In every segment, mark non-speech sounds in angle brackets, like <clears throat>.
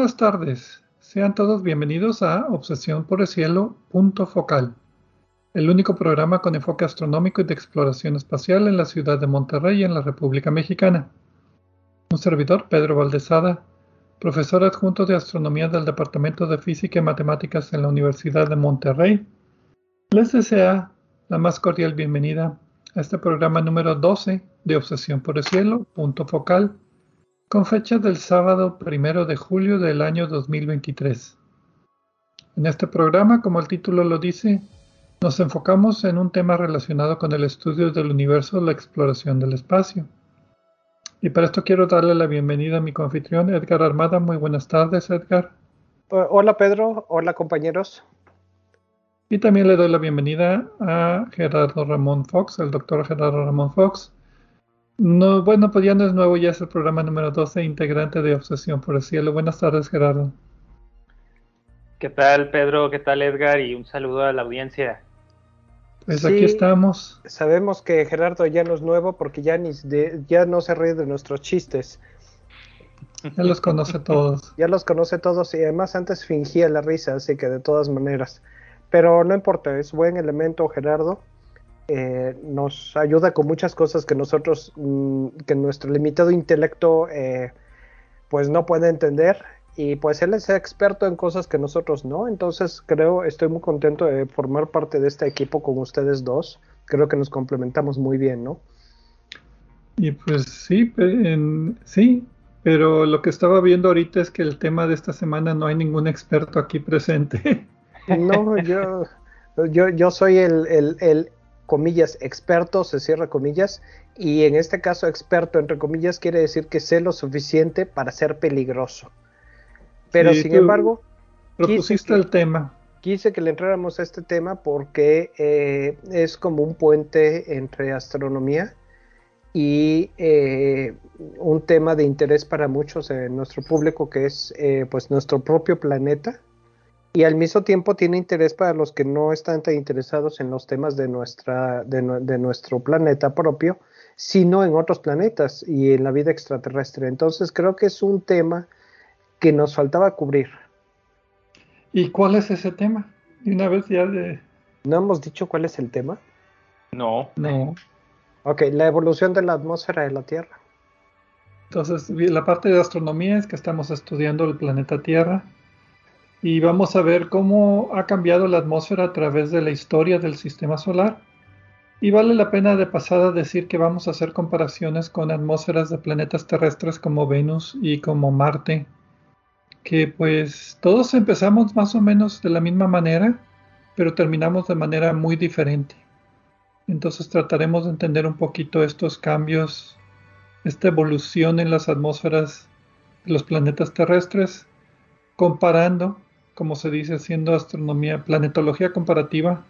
Buenas tardes. Sean todos bienvenidos a Obsesión por el Cielo, focal, el único programa con enfoque astronómico y de exploración espacial en la ciudad de Monterrey, en la República Mexicana. Un servidor, Pedro Valdezada, profesor adjunto de astronomía del Departamento de Física y Matemáticas en la Universidad de Monterrey, les desea la más cordial bienvenida a este programa número 12 de Obsesión por el Cielo, focal con fecha del sábado primero de julio del año 2023. En este programa, como el título lo dice, nos enfocamos en un tema relacionado con el estudio del universo, la exploración del espacio. Y para esto quiero darle la bienvenida a mi confitrión Edgar Armada. Muy buenas tardes, Edgar. Hola, Pedro. Hola, compañeros. Y también le doy la bienvenida a Gerardo Ramón Fox, el doctor Gerardo Ramón Fox, no, bueno, pues ya no es nuevo, ya es el programa número 12, integrante de Obsesión por el Cielo. Buenas tardes, Gerardo. ¿Qué tal, Pedro? ¿Qué tal, Edgar? Y un saludo a la audiencia. Pues aquí estamos. Sabemos que Gerardo ya no es nuevo porque ya, ni ya no se ríe de nuestros chistes. Ya los conoce <laughs> todos. ya los conoce todos y además antes fingía la risa, así que de todas maneras. Pero no importa, es buen elemento Gerardo. Eh, nos ayuda con muchas cosas que nosotros, mm, que nuestro limitado intelecto, eh, pues no puede entender. Y pues él es experto en cosas que nosotros no. Entonces creo, estoy muy contento de formar parte de este equipo con ustedes dos. Creo que nos complementamos muy bien, ¿no? Y pues sí, sí, pero lo que estaba viendo ahorita es que el tema de esta semana no hay ningún experto aquí presente. No, yo, yo, yo soy el, el, comillas, experto, se cierra comillas, y en este caso experto, entre comillas, quiere decir que sé lo suficiente para ser peligroso. Pero sin embargo... Propusiste el tema. Quise que le entráramos a este tema porque eh, es como un puente entre astronomía y eh, un tema de interés para muchos en nuestro público que es eh, pues nuestro propio planeta y al mismo tiempo tiene interés para los que no están tan interesados en los temas de, nuestra, de, nuestro planeta propio, sino en otros planetas y en la vida extraterrestre. Entonces creo que es un tema que nos faltaba cubrir. ¿Y cuál es ese tema? Y una vez ya de... ¿No hemos dicho cuál es el tema? No. No. Ok, la evolución de la atmósfera de la Tierra. Entonces, la parte de astronomía es que estamos estudiando el planeta Tierra y vamos a ver cómo ha cambiado la atmósfera a través de la historia del sistema solar. Y vale la pena de pasada decir que vamos a hacer comparaciones con atmósferas de planetas terrestres como Venus y como Marte, que pues todos empezamos más o menos de la misma manera, pero terminamos de manera muy diferente. Entonces trataremos de entender un poquito estos cambios, esta evolución en las atmósferas de los planetas terrestres, comparando como se dice, haciendo astronomía, planetología comparativa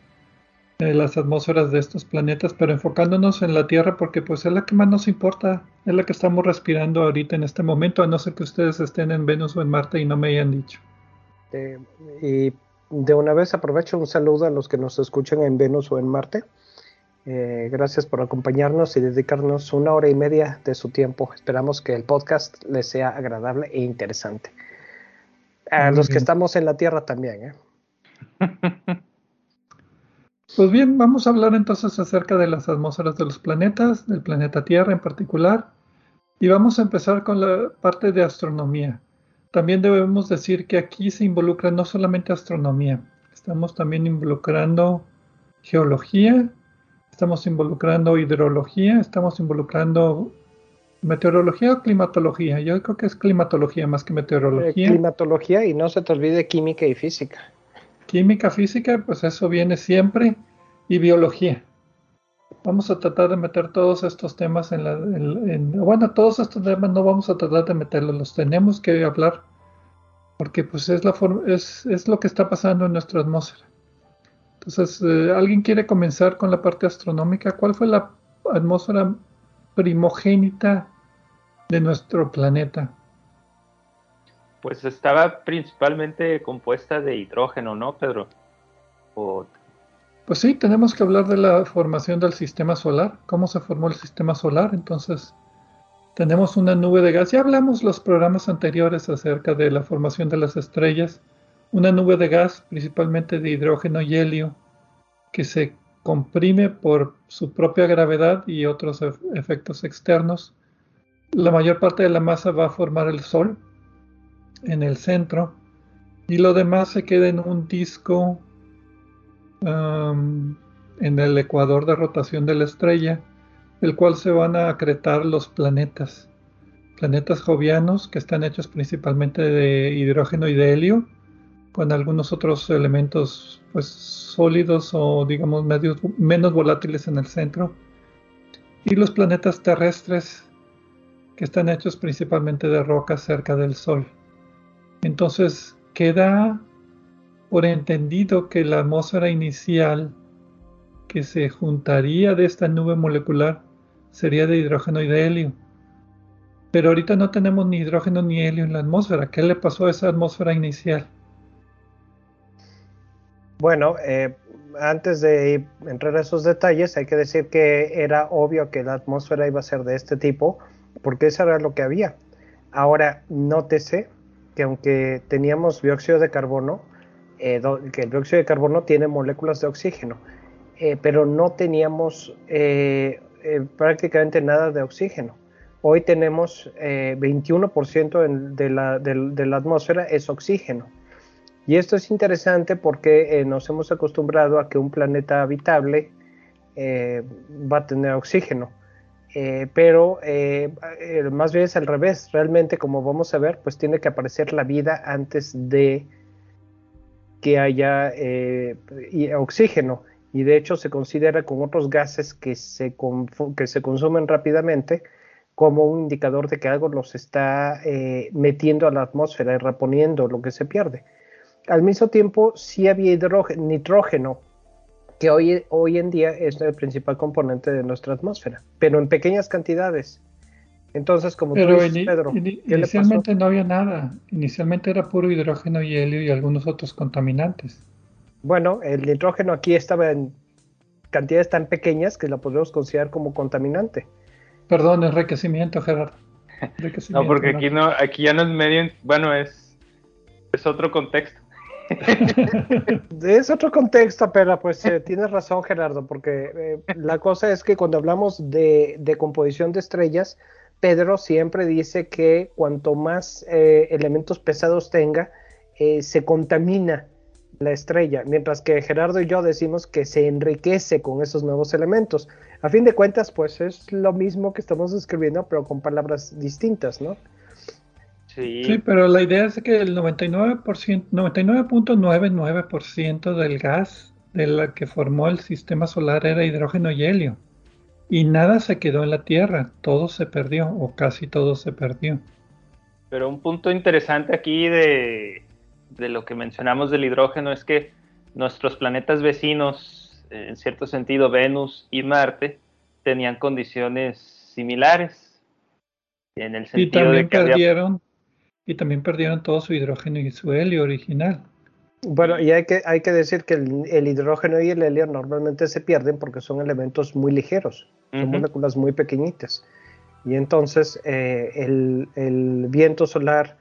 las atmósferas de estos planetas, pero enfocándonos en la Tierra porque pues es la que más nos importa, es la que estamos respirando ahorita en este momento, a no ser que ustedes estén en Venus o en Marte y no me hayan dicho. Eh, y de una vez aprovecho un saludo a los que nos escuchan en Venus o en Marte. Eh, gracias por acompañarnos y dedicarnos una hora y media de su tiempo. Esperamos que el podcast les sea agradable e interesante. A los que estamos en la Tierra también, ¿eh? <laughs> Pues bien, vamos a hablar entonces acerca de las atmósferas de los planetas, del planeta Tierra en particular, y vamos a empezar con la parte de astronomía. También debemos decir que aquí se involucra no solamente astronomía, estamos también involucrando geología, estamos involucrando hidrología, estamos involucrando ¿Meteorología o climatología? Yo creo que es climatología más que meteorología. Eh, climatología y no se te olvide química y física. Química, física, pues eso viene siempre. Y biología. Vamos a tratar de meter todos estos temas en la... bueno, todos estos temas no vamos a tratar de meterlos, los tenemos que hablar porque pues es, la es, es lo que está pasando en nuestra atmósfera. Entonces, eh, ¿alguien quiere comenzar con la parte astronómica? ¿Cuál fue la atmósfera primogénita de nuestro planeta? Pues estaba principalmente compuesta de hidrógeno, ¿no, Pedro? Pues sí, tenemos que hablar de la formación del sistema solar, cómo se formó el sistema solar. Entonces, tenemos una nube de gas. Ya hablamos los programas anteriores acerca de la formación de las estrellas. Una nube de gas, principalmente de hidrógeno y helio, que se comprime por su propia gravedad y otros efectos externos. La mayor parte de la masa va a formar el Sol en el centro y lo demás se queda en un disco en el ecuador de rotación de la estrella, el cual se van a acretar los planetas. Planetas jovianos que están hechos principalmente de hidrógeno y de helio, con algunos otros elementos pues, sólidos o digamos menos volátiles en el centro. Y los planetas terrestres que están hechos principalmente de rocas cerca del Sol. Entonces queda por entendido que la atmósfera inicial que se juntaría de esta nube molecular sería de hidrógeno y de helio. Pero ahorita no tenemos ni hidrógeno ni helio en la atmósfera. ¿Qué le pasó a esa atmósfera inicial? Bueno, eh, antes de entrar a esos detalles, hay que decir que era obvio que la atmósfera iba a ser de este tipo, porque eso era lo que había. Ahora, nótese que aunque teníamos dióxido de carbono, eh, que el dióxido de carbono tiene moléculas de oxígeno, eh, pero no teníamos eh, prácticamente nada de oxígeno. Hoy tenemos 21% de la, de, la, atmósfera es oxígeno. Y esto es interesante porque nos hemos acostumbrado a que un planeta habitable va a tener oxígeno. pero más bien es al revés. Realmente, como vamos a ver, pues tiene que aparecer la vida antes de que haya eh, oxígeno y de hecho se considera con otros gases que se, que se consumen rápidamente como un indicador de que algo los está eh, metiendo a la atmósfera y reponiendo lo que se pierde. Al mismo tiempo, sí había nitrógeno, que hoy, hoy en día es el principal componente de nuestra atmósfera, pero en pequeñas cantidades. Entonces, como tú dices, Pedro, inicialmente no había nada. Inicialmente era puro hidrógeno y helio y algunos otros contaminantes. Bueno, el nitrógeno aquí estaba en cantidades tan pequeñas que la podemos considerar como contaminante. Perdón, enriquecimiento, Gerardo. <laughs> no, porque aquí no, aquí ya no es medio, bueno, es, es otro contexto. <laughs> es otro contexto, pero pues eh, tienes razón, Gerardo, porque eh, la cosa es que cuando hablamos de, de composición de estrellas, Pedro siempre dice que cuanto más eh, elementos pesados tenga, se contamina la estrella, mientras que Gerardo y yo decimos que se enriquece con esos nuevos elementos. A fin de cuentas, pues es lo mismo que estamos describiendo, pero con palabras distintas, ¿no? Sí, sí pero la idea es que el 99%, 99.99% del gas de la que formó el sistema solar era hidrógeno y helio. Y nada se quedó en la Tierra, todo se perdió, o casi todo se perdió. Pero un punto interesante aquí de, lo que mencionamos del hidrógeno es que nuestros planetas vecinos, en cierto sentido Venus y Marte, tenían condiciones similares. En el sentido y también perdieron, y también perdieron todo su hidrógeno y su helio original. Bueno, y hay que, hay que decir que el, hidrógeno y el helio normalmente se pierden porque son elementos muy ligeros, son moléculas muy pequeñitas. Y entonces eh, el, viento solar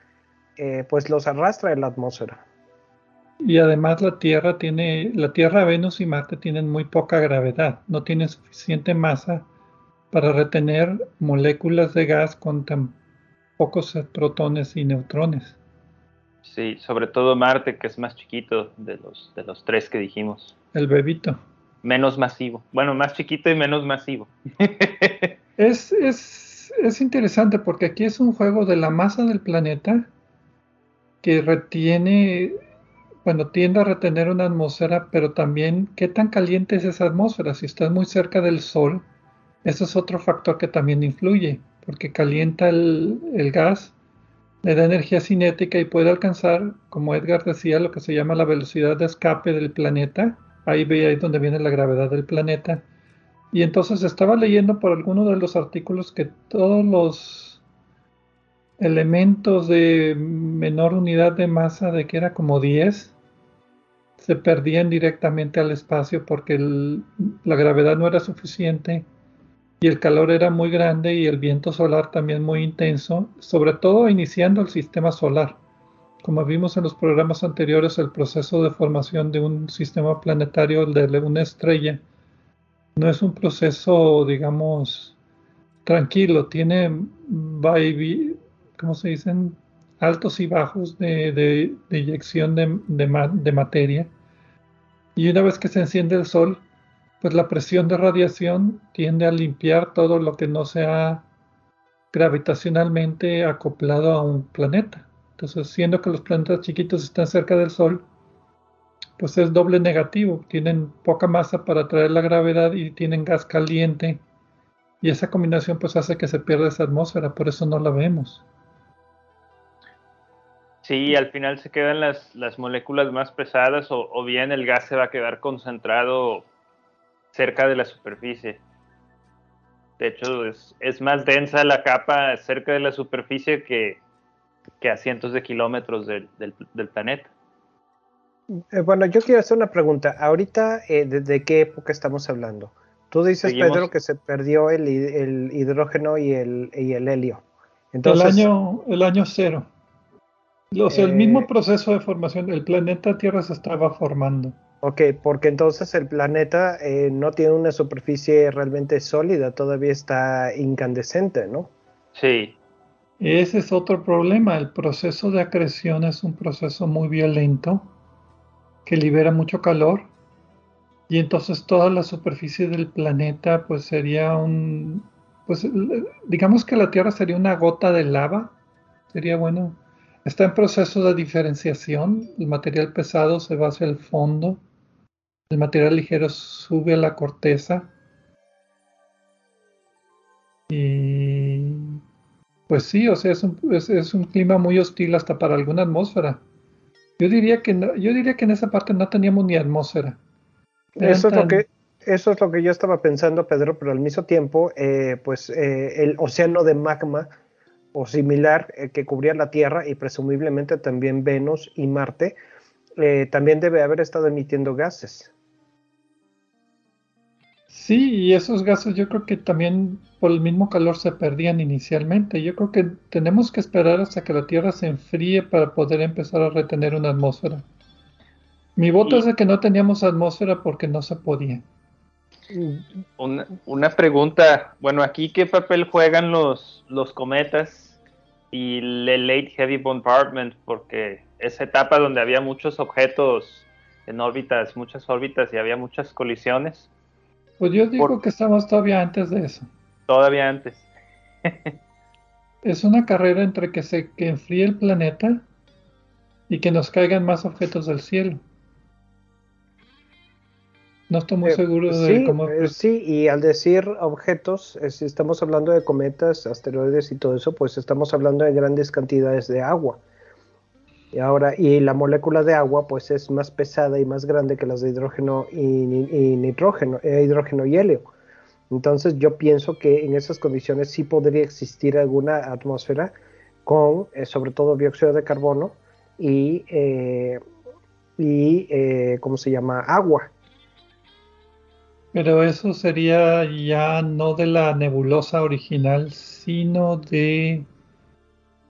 eh, pues los arrastra en la atmósfera. Y además la Tierra tiene, la Tierra, Venus y Marte tienen muy poca gravedad, no tienen suficiente masa para retener moléculas de gas con tan pocos protones y neutrones. Sí, sobre todo Marte, que es más chiquito de los, de los tres que dijimos. El bebito. Menos masivo. Bueno, más chiquito y menos masivo. <laughs> es, es, es interesante porque aquí es un juego de la masa del planeta que retiene bueno, tiende a retener una atmósfera, pero también qué tan caliente es esa atmósfera. Si estás muy cerca del Sol, ese es otro factor que también influye, porque calienta el, gas, le da energía cinética y puede alcanzar, como Edgar decía, lo que se llama la velocidad de escape del planeta. Ahí ve ahí donde viene la gravedad del planeta. Y entonces estaba leyendo por alguno de los artículos que todos los elementos de menor unidad de masa, de que era como 10, se perdían directamente al espacio porque la gravedad no era suficiente y el calor era muy grande y el viento solar también muy intenso, sobre todo iniciando el sistema solar. Como vimos en los programas anteriores, el proceso de formación de un sistema planetario, de una estrella, no es un proceso, digamos, tranquilo, tiene y, ¿cómo se dicen? Altos y bajos de, de, eyección de, de, materia. Y una vez que se enciende el sol, pues la presión de radiación tiende a limpiar todo lo que no sea gravitacionalmente acoplado a un planeta. Entonces, siendo que los planetas chiquitos están cerca del Sol, pues es doble negativo. Tienen poca masa para atraer la gravedad y tienen gas caliente. Y esa combinación pues hace que se pierda esa atmósfera, por eso no la vemos. Sí, al final se quedan las, las moléculas más pesadas o, bien el gas se va a quedar concentrado cerca de la superficie. De hecho, es, más densa la capa cerca de la superficie que, a cientos de kilómetros del, planeta. Eh, bueno, yo quiero hacer una pregunta. Ahorita, eh, ¿de, qué época estamos hablando? Tú dices, Pedro, que se perdió el, hidrógeno y el, y el helio. Entonces, el, año, el año cero el mismo eh, proceso de formación, el planeta Tierra se estaba formando. Ok, porque entonces el planeta eh, no tiene una superficie realmente sólida, todavía está incandescente, ¿no? Sí. Ese es otro problema. El proceso de acreción es un proceso muy violento que libera mucho calor y entonces toda la superficie del planeta pues sería un, pues digamos que la Tierra sería una gota de lava. Sería bueno Está en proceso de diferenciación. El material pesado se va hacia el fondo. El material ligero sube a la corteza. Y pues sí, o sea, es un, clima muy hostil hasta para alguna atmósfera. Yo diría que yo diría que en esa parte no teníamos ni atmósfera. Eso es lo que eso es lo que yo estaba pensando, Pedro, pero al mismo tiempo, eh, pues eh, el océano de magma o similar eh, que cubría la Tierra y presumiblemente también Venus y Marte, eh, también debe haber estado emitiendo gases. Sí, y esos gases yo creo que también por el mismo calor se perdían inicialmente. Yo creo que tenemos que esperar hasta que la Tierra se enfríe para poder empezar a retener una atmósfera. Mi voto es de que no teníamos atmósfera porque no se podía. Una, una, pregunta, bueno, aquí qué papel juegan los, los cometas y el Late Heavy Bombardment, porque esa etapa donde había muchos objetos en órbitas, muchas órbitas y había muchas colisiones. Pues yo digo que estamos todavía antes de eso. Todavía antes. es una carrera entre que se que enfríe el planeta y que nos caigan más objetos del cielo. No estoy muy eh, seguro de cómo. Eh, sí, y al decir objetos, eh, si estamos hablando de cometas, asteroides y todo eso, pues estamos hablando de grandes cantidades de agua. Y ahora, y la molécula de agua, pues es más pesada y más grande que las de hidrógeno y, nitrógeno, hidrógeno y helio. Entonces, yo pienso que en esas condiciones sí podría existir alguna atmósfera con, sobre todo, dióxido de carbono y, y ¿cómo se llama? Agua. Pero eso sería ya no de la nebulosa original, sino de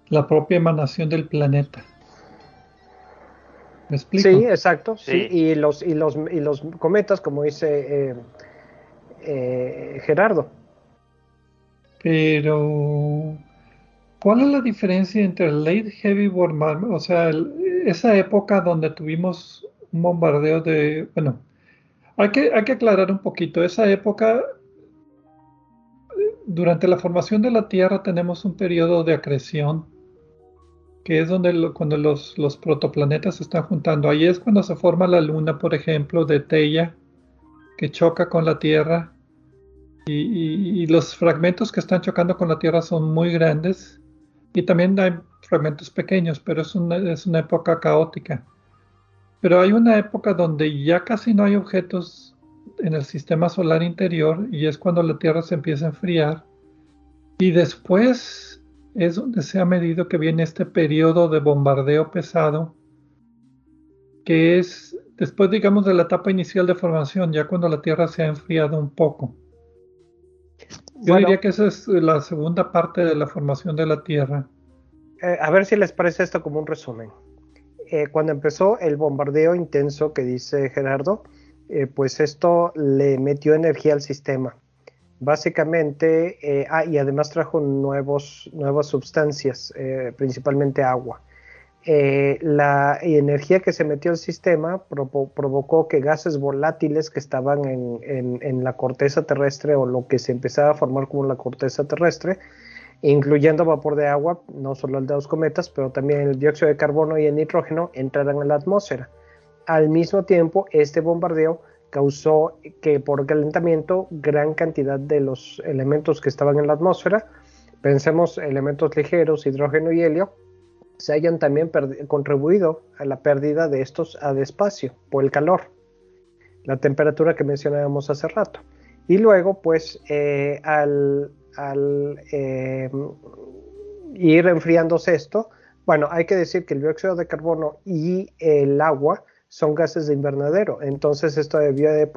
la propia emanación del planeta. ¿Me explico? Sí, exacto. Sí. Y, los, y, los, y los cometas, como dice eh, eh, Gerardo. Pero, ¿cuál es la diferencia entre el Late Heavy Bombardment, o sea, esa época donde tuvimos un bombardeo de, bueno, hay que, hay que aclarar un poquito. Esa época, durante la formación de la Tierra tenemos un periodo de acreción que es donde cuando los, los, protoplanetas se están juntando. Ahí es cuando se forma la luna, por ejemplo, de Teia, que choca con la Tierra. Y, los fragmentos que están chocando con la Tierra son muy grandes. Y también hay fragmentos pequeños, pero es una, es una época caótica. Pero hay una época donde ya casi no hay objetos en el sistema solar interior y es cuando la Tierra se empieza a enfriar. Y después es donde se ha medido que viene este periodo de bombardeo pesado, que es después, digamos, de la etapa inicial de formación, ya cuando la Tierra se ha enfriado un poco. Yo diría que esa es la segunda parte de la formación de la Tierra. Eh, a ver si les parece esto como un resumen. Eh, cuando empezó el bombardeo intenso que dice Gerardo, eh, pues esto le metió energía al sistema. Básicamente, eh, ah, y además trajo nuevos, nuevas sustancias, principalmente agua. la energía que se metió al sistema provocó que gases volátiles que estaban en, la corteza terrestre o lo que se empezaba a formar como la corteza terrestre incluyendo vapor de agua, no solo el de los cometas, pero también el dióxido de carbono y el nitrógeno entraran en la atmósfera. Al mismo tiempo, este bombardeo causó que por calentamiento gran cantidad de los elementos que estaban en la atmósfera, pensemos elementos ligeros, hidrógeno y helio, se hayan también contribuido a la pérdida de estos a despacio por el calor, la temperatura que mencionábamos hace rato. Y luego, pues, eh, al, eh, ir enfriándose esto, bueno, hay que decir que el dióxido de carbono y el agua son gases de invernadero, entonces esto debió de,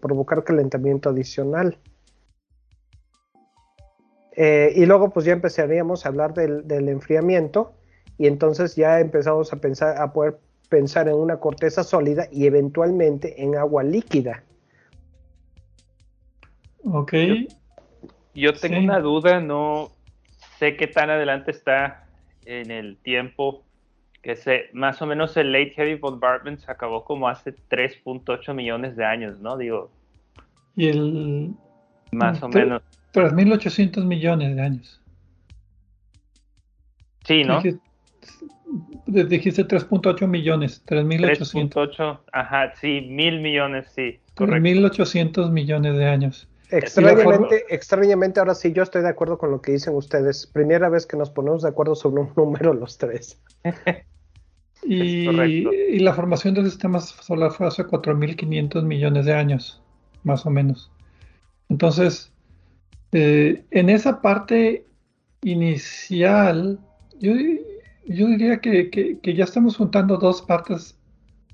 provocar calentamiento adicional. Eh, y luego pues ya empezaríamos a hablar del, del, enfriamiento y entonces ya empezamos a pensar a poder pensar en una corteza sólida y eventualmente en agua líquida. Ok. Yo tengo una duda, no sé qué tan adelante está en el tiempo, que se, más o menos el Late Heavy Bombardment se acabó como hace 3.8 millones de años, ¿no? Digo. Y el... Más o menos. 3.800 millones de años. Sí, ¿no? Dijiste, 3.8 millones, 3.800. 3.8, ajá, sí, mil millones, sí. 3.800 millones de años. Extrañamente, extrañamente, ahora sí yo estoy de acuerdo con lo que dicen ustedes. Primera vez que nos ponemos de acuerdo sobre un <laughs> número los tres. <laughs> y, la formación del sistema solar fue hace 4.500 millones de años, más o menos. Entonces, eh, en esa parte inicial, yo, diría que, ya estamos juntando dos partes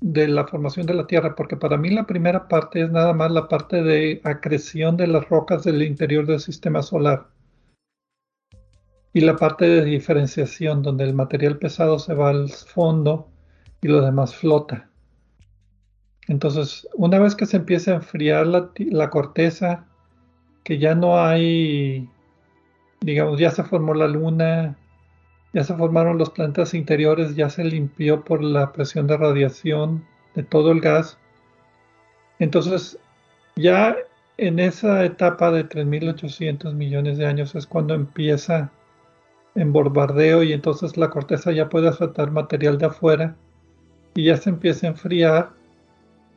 de la formación de la Tierra, porque para mí la primera parte es nada más la parte de acreción de las rocas del interior del sistema solar. Y la parte de diferenciación, donde el material pesado se va al fondo y lo demás flota. Entonces, una vez que se empieza a enfriar la, la corteza, que ya no hay, digamos, ya se formó la luna, ya se formaron los planetas interiores, ya se limpió por la presión de radiación de todo el gas. Entonces, ya en esa etapa de 3.800 millones de años es cuando empieza en bombardeo y entonces la corteza ya puede aceptar material de afuera y ya se empieza a enfriar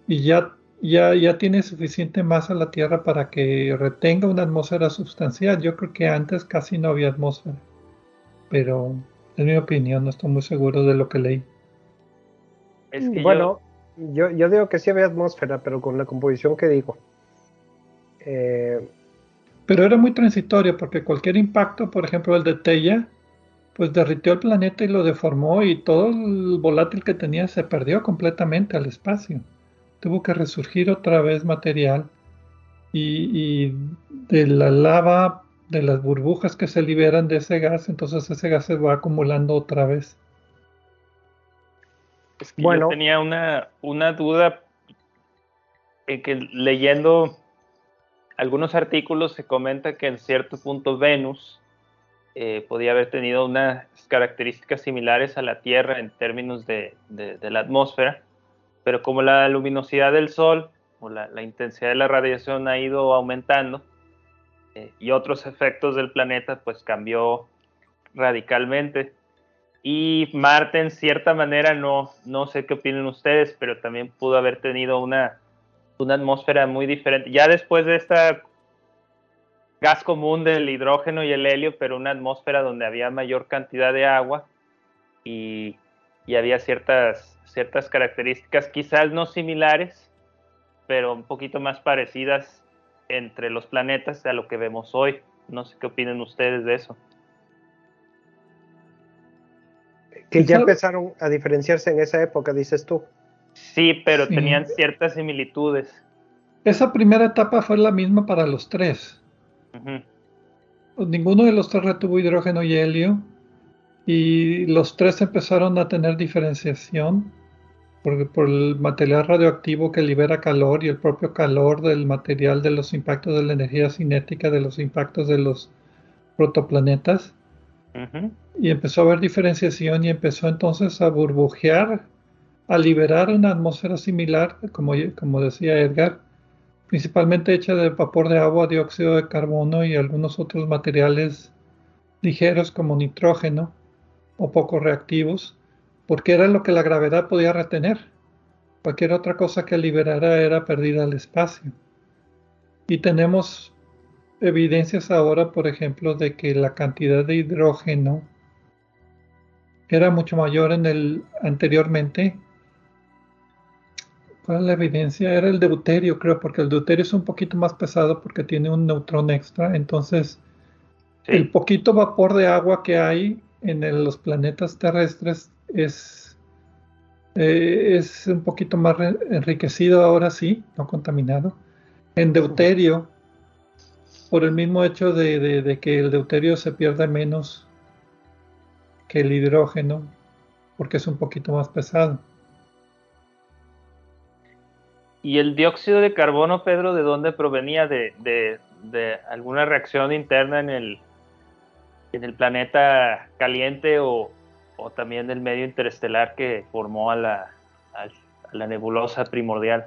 y ya, ya, ya tiene suficiente masa la Tierra para que retenga una atmósfera sustancial. Yo creo que antes casi no había atmósfera pero en mi opinión no estoy muy seguro de lo que leí. bueno, yo... yo... digo que sí había atmósfera, pero con la composición que digo. Eh, pero era muy transitorio porque cualquier impacto, por ejemplo el de Teia, pues derritió el planeta y lo deformó y todo el volátil que tenía se perdió completamente al espacio. Tuvo que resurgir otra vez material y, y de la lava de las burbujas que se liberan de ese gas, entonces ese gas se va acumulando otra vez. bueno. yo tenía una, una duda en que leyendo algunos artículos se comenta que en cierto punto Venus eh, podía haber tenido unas características similares a la Tierra en términos de, la atmósfera, pero como la luminosidad del Sol o la intensidad de la radiación ha ido aumentando, y otros efectos del planeta, pues cambió radicalmente. y Marte en cierta manera, no, no sé qué opinen ustedes, pero también pudo haber tenido una, una atmósfera muy diferente. Ya después de esta gas común del hidrógeno y el helio, pero una atmósfera donde había mayor cantidad de agua y, y había ciertas, ciertas características, quizás no similares, pero un poquito más parecidas entre los planetas a lo que vemos hoy. No sé qué opinen ustedes de eso. Que ya empezaron a diferenciarse en esa época, dices tú. Sí, pero tenían ciertas similitudes. Esa primera etapa fue la misma para los tres. Pues ninguno de los tres retuvo hidrógeno y helio y los tres empezaron a tener diferenciación por, por, el material radioactivo que libera calor y el propio calor del material de los impactos de la energía cinética de los impactos de los protoplanetas y empezó a haber diferenciación y empezó entonces a burbujear, a liberar una atmósfera similar, como, decía Edgar, principalmente hecha de vapor de agua, dióxido de carbono y algunos otros materiales ligeros como nitrógeno o poco reactivos, porque era lo que la gravedad podía retener. Cualquier otra cosa que liberara era perdida al espacio. Y tenemos evidencias ahora, por ejemplo, de que la cantidad de hidrógeno era mucho mayor en el anteriormente. ¿Cuál es la evidencia? Era el deuterio, creo, porque el deuterio es un poquito más pesado porque tiene un neutrón extra. Entonces, el poquito vapor de agua que hay en los planetas terrestres es, eh, es un poquito más enriquecido ahora sí, no contaminado. En deuterio, por el mismo hecho de, que el deuterio se pierde menos que el hidrógeno, porque es un poquito más pesado. ¿Y el dióxido de carbono, Pedro, de dónde provenía? ¿De, alguna reacción interna en el, planeta caliente o, también del medio interestelar que formó a la, nebulosa primordial?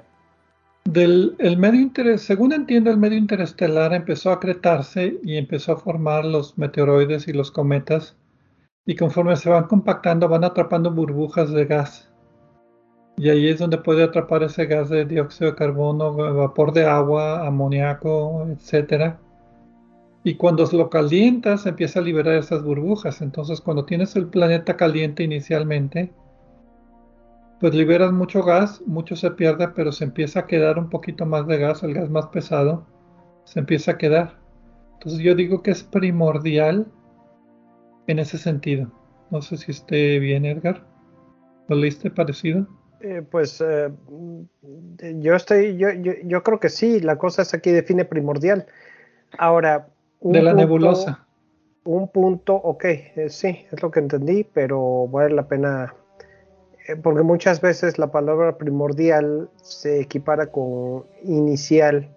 Del el medio interés, según entiendo, el medio interestelar empezó a acretarse y empezó a formar los meteoroides y los cometas, y conforme se van compactando van atrapando burbujas de gas. Y ahí es donde puede atrapar ese gas de dióxido de carbono, vapor de agua, amoníaco, etc. Y cuando lo calientas empieza a liberar esas burbujas. Entonces cuando tienes el planeta caliente inicialmente, pues liberas mucho gas, mucho se pierde, pero se empieza a quedar un poquito más de gas, el gas más pesado, se empieza a quedar. Entonces yo digo que es primordial en ese sentido. No sé si esté bien, Edgar. ¿Lo leíste parecido? Eh, pues eh, yo estoy, yo, yo, creo que sí, la cosa es aquí define primordial. Ahora, de la nebulosa. Un punto, ok, eh, sí, es lo que entendí, pero vale la pena porque muchas veces la palabra primordial se equipara con inicial.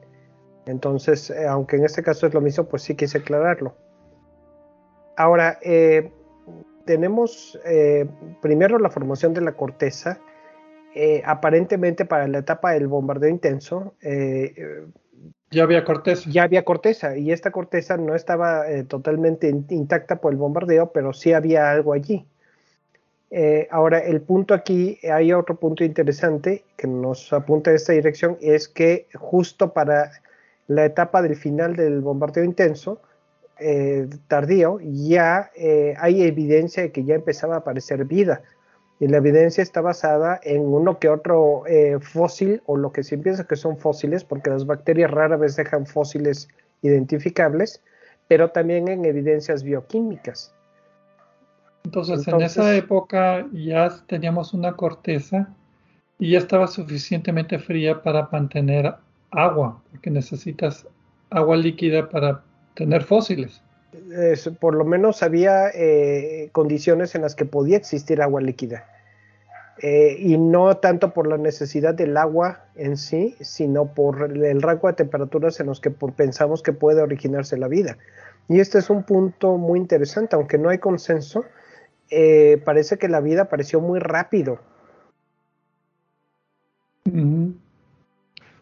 Entonces, aunque en este caso es lo mismo, pues sí quise aclararlo. Ahora, eh, tenemos primero la formación de la corteza. Aparentemente para la etapa del bombardeo intenso, ya había corteza. Ya había corteza y esta corteza no estaba totalmente intacta por el bombardeo, pero sí había algo allí. Eh, ahora, el punto aquí, hay otro punto interesante que nos apunta a esta dirección, es que justo para la etapa del final del bombardeo intenso, eh, tardío, ya eh, hay evidencia de que ya empezaba a aparecer vida. Y la evidencia está basada en uno que otro fósil, o lo que se piensa que son fósiles, porque las bacterias rara vez dejan fósiles identificables, pero también en evidencias bioquímicas. Entonces, en esa época ya teníamos una corteza y ya estaba suficientemente fría para mantener agua, porque necesitas agua líquida para tener fósiles. Por lo menos había eh, condiciones en las que podía existir agua líquida. Eh, y no tanto por la necesidad del agua en sí, sino por el rango de temperaturas en los que pensamos que puede originarse la vida. Y este es un punto muy interesante, aunque no hay consenso, eh, parece que la vida apareció muy rápido.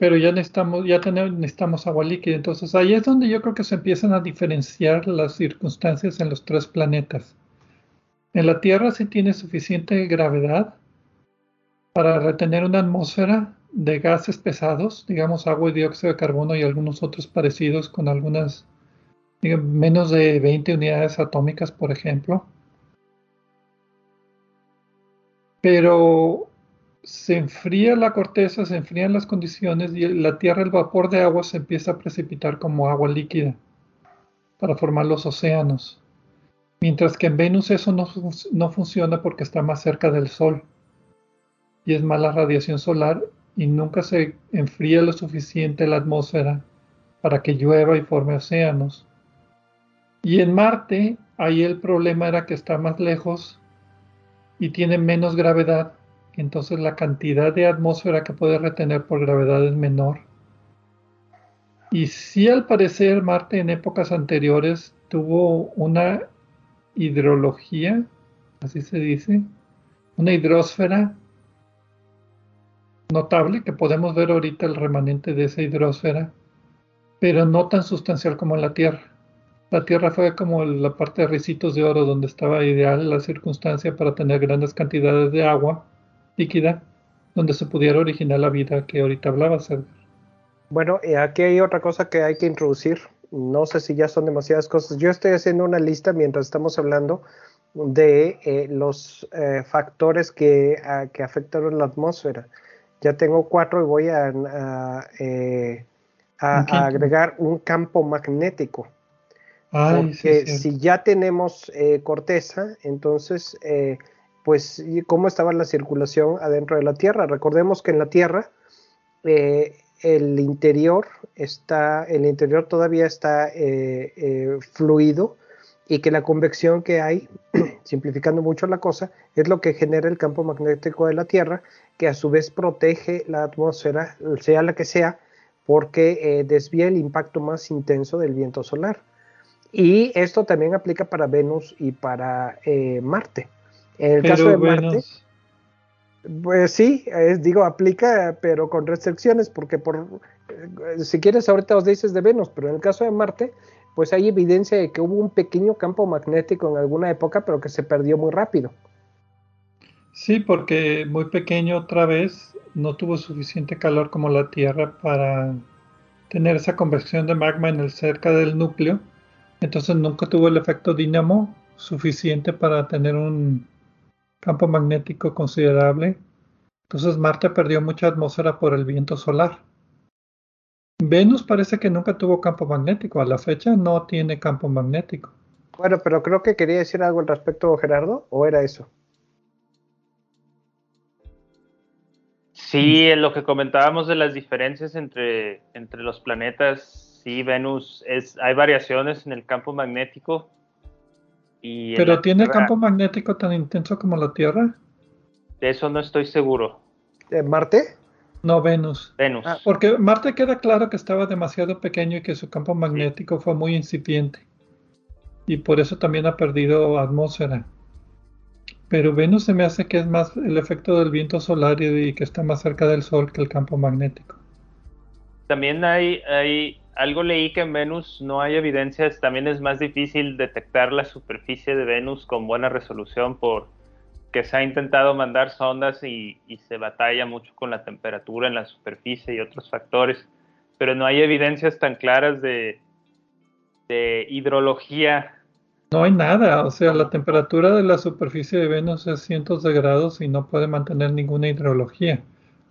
Pero ya necesitamos, ya tenemos, necesitamos agua líquida. Entonces ahí es donde yo creo que se empiezan a diferenciar las circunstancias en los tres planetas. En la Tierra sí tiene suficiente gravedad para retener una atmósfera de gases pesados, digamos agua y dióxido de carbono y algunos otros parecidos con algunas menos de 20 unidades atómicas, por ejemplo. Pero se enfría la corteza, se enfrían las condiciones y la Tierra, el vapor de agua se empieza a precipitar como agua líquida para formar los océanos. Mientras que en Venus eso no, no funciona porque está más cerca del Sol y es mala radiación solar y nunca se enfría lo suficiente la atmósfera para que llueva y forme océanos. Y en Marte, ahí el problema era que está más lejos y tiene menos gravedad, entonces la cantidad de atmósfera que puede retener por gravedad es menor. Y sí, al parecer, Marte en épocas anteriores tuvo una hidrología, así se dice, una hidrosfera notable, que podemos ver ahorita el remanente de esa hidrosfera, pero no tan sustancial como en la Tierra. La Tierra fue como la parte de ricitos de oro donde estaba ideal la circunstancia para tener grandes cantidades de agua líquida donde se pudiera originar la vida que ahorita hablaba Sergio. Bueno, y aquí hay otra cosa que hay que introducir. No sé si ya son demasiadas cosas. Yo estoy haciendo una lista mientras estamos hablando de eh, los eh, factores que, que afectaron la atmósfera. Ya tengo cuatro y voy a, eh, agregar un campo magnético. porque si ya tenemos eh, corteza, entonces, eh, pues, ¿cómo estaba la circulación adentro de la Tierra? Recordemos que en la Tierra el interior está, el interior todavía está fluido y que la convección que hay, <clears throat> simplificando mucho la cosa, es lo que genera el campo magnético de la Tierra, que a su vez protege la atmósfera, sea la que sea, porque eh, desvía el impacto más intenso del viento solar. Y esto también aplica para Venus y para eh, Marte. En el caso de Marte, pues sí, digo, aplica, pero con restricciones, porque por, eh, si quieres ahorita os dices de Venus, pero en el caso de Marte, pues hay evidencia de que hubo un pequeño campo magnético en alguna época, pero que se perdió muy rápido. Sí, porque muy pequeño otra vez no tuvo suficiente calor como la Tierra para tener esa conversión de magma en el cerca del núcleo. Entonces nunca tuvo el efecto dínamo suficiente para tener un campo magnético considerable. Entonces Marte perdió mucha atmósfera por el viento solar. Venus parece que nunca tuvo campo magnético. A la fecha no tiene campo magnético. Bueno, pero creo que quería decir algo al respecto, Gerardo, ¿o era eso? Sí, en lo que comentábamos de las diferencias entre, entre los planetas, sí, Venus, es, hay variaciones en el campo magnético. Y ¿Pero tiene campo magnético tan intenso como la Tierra? De eso no estoy seguro. ¿Marte? No, Venus. Venus. Ah, porque Marte queda claro que estaba demasiado pequeño y que su campo magnético fue muy incipiente. Y por eso también ha perdido atmósfera. Pero Venus se me hace que es más el efecto del viento solar y, que está más cerca del Sol que el campo magnético. También hay, hay algo leí que en Venus no hay evidencias, también es más difícil detectar la superficie de Venus con buena resolución por que se ha intentado mandar sondas y, se batalla mucho con la temperatura en la superficie y otros factores, pero no hay evidencias tan claras de, hidrología. No hay nada, o sea, la temperatura de la superficie de Venus es cientos de grados y no puede mantener ninguna hidrología.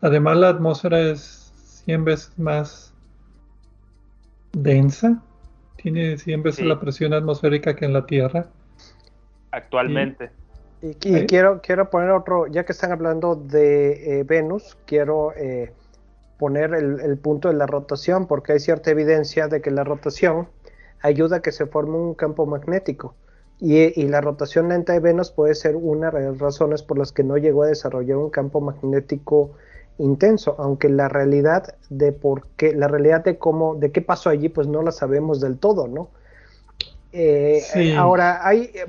Además, la atmósfera es 100 veces más densa, tiene 100 veces la presión atmosférica que en la Tierra. Actualmente. Y, quiero, quiero poner otro, ya que están hablando de eh, Venus, quiero eh, poner el, punto de la rotación, porque hay cierta evidencia de que la rotación ayuda a que se forme un campo magnético. Y, la rotación lenta de Venus puede ser una de las razones por las que no llegó a desarrollar un campo magnético intenso, aunque la realidad de por qué, la realidad de cómo, de qué pasó allí, pues no la sabemos del todo, ¿no? Eh, ahora, hay, eh,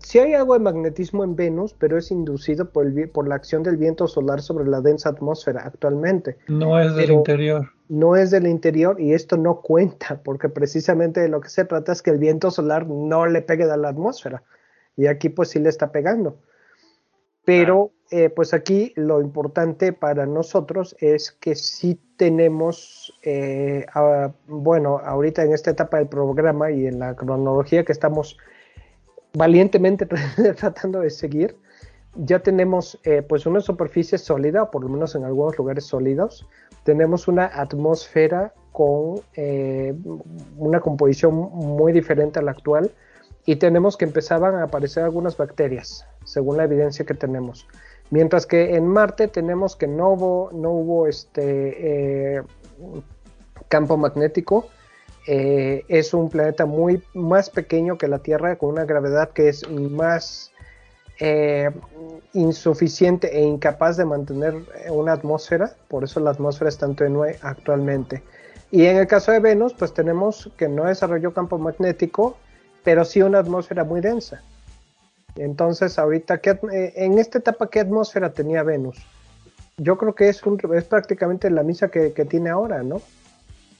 sí hay algo de magnetismo en Venus, pero es inducido por, el, por la acción del viento solar sobre la densa atmósfera actualmente. No es del interior. No es del interior y esto no cuenta, porque precisamente de lo que se trata es que el viento solar no le pegue a la atmósfera. Y aquí pues sí le está pegando. Pero eh, pues aquí lo importante para nosotros es que sí tenemos, eh, bueno, ahorita en esta etapa del programa y en la cronología que estamos valientemente <laughs> tratando de seguir, ya tenemos eh, pues una superficie sólida, o por lo menos en algunos lugares sólidos, tenemos una atmósfera con una composición muy diferente a la actual y tenemos que empezaban a aparecer algunas bacterias según la evidencia que tenemos. Mientras que en Marte tenemos que no hubo, este eh, campo magnético. Eh, es un planeta muy más pequeño que la Tierra, con una gravedad que es más eh, insuficiente e incapaz de mantener una atmósfera. Por eso la atmósfera es tan tenue actualmente. Y en el caso de Venus, pues tenemos que no desarrolló campo magnético, pero sí una atmósfera muy densa. Entonces, ahorita, eh, en esta etapa, ¿qué atmósfera tenía Venus? Yo creo que es, es prácticamente la misma que, tiene ahora, ¿no?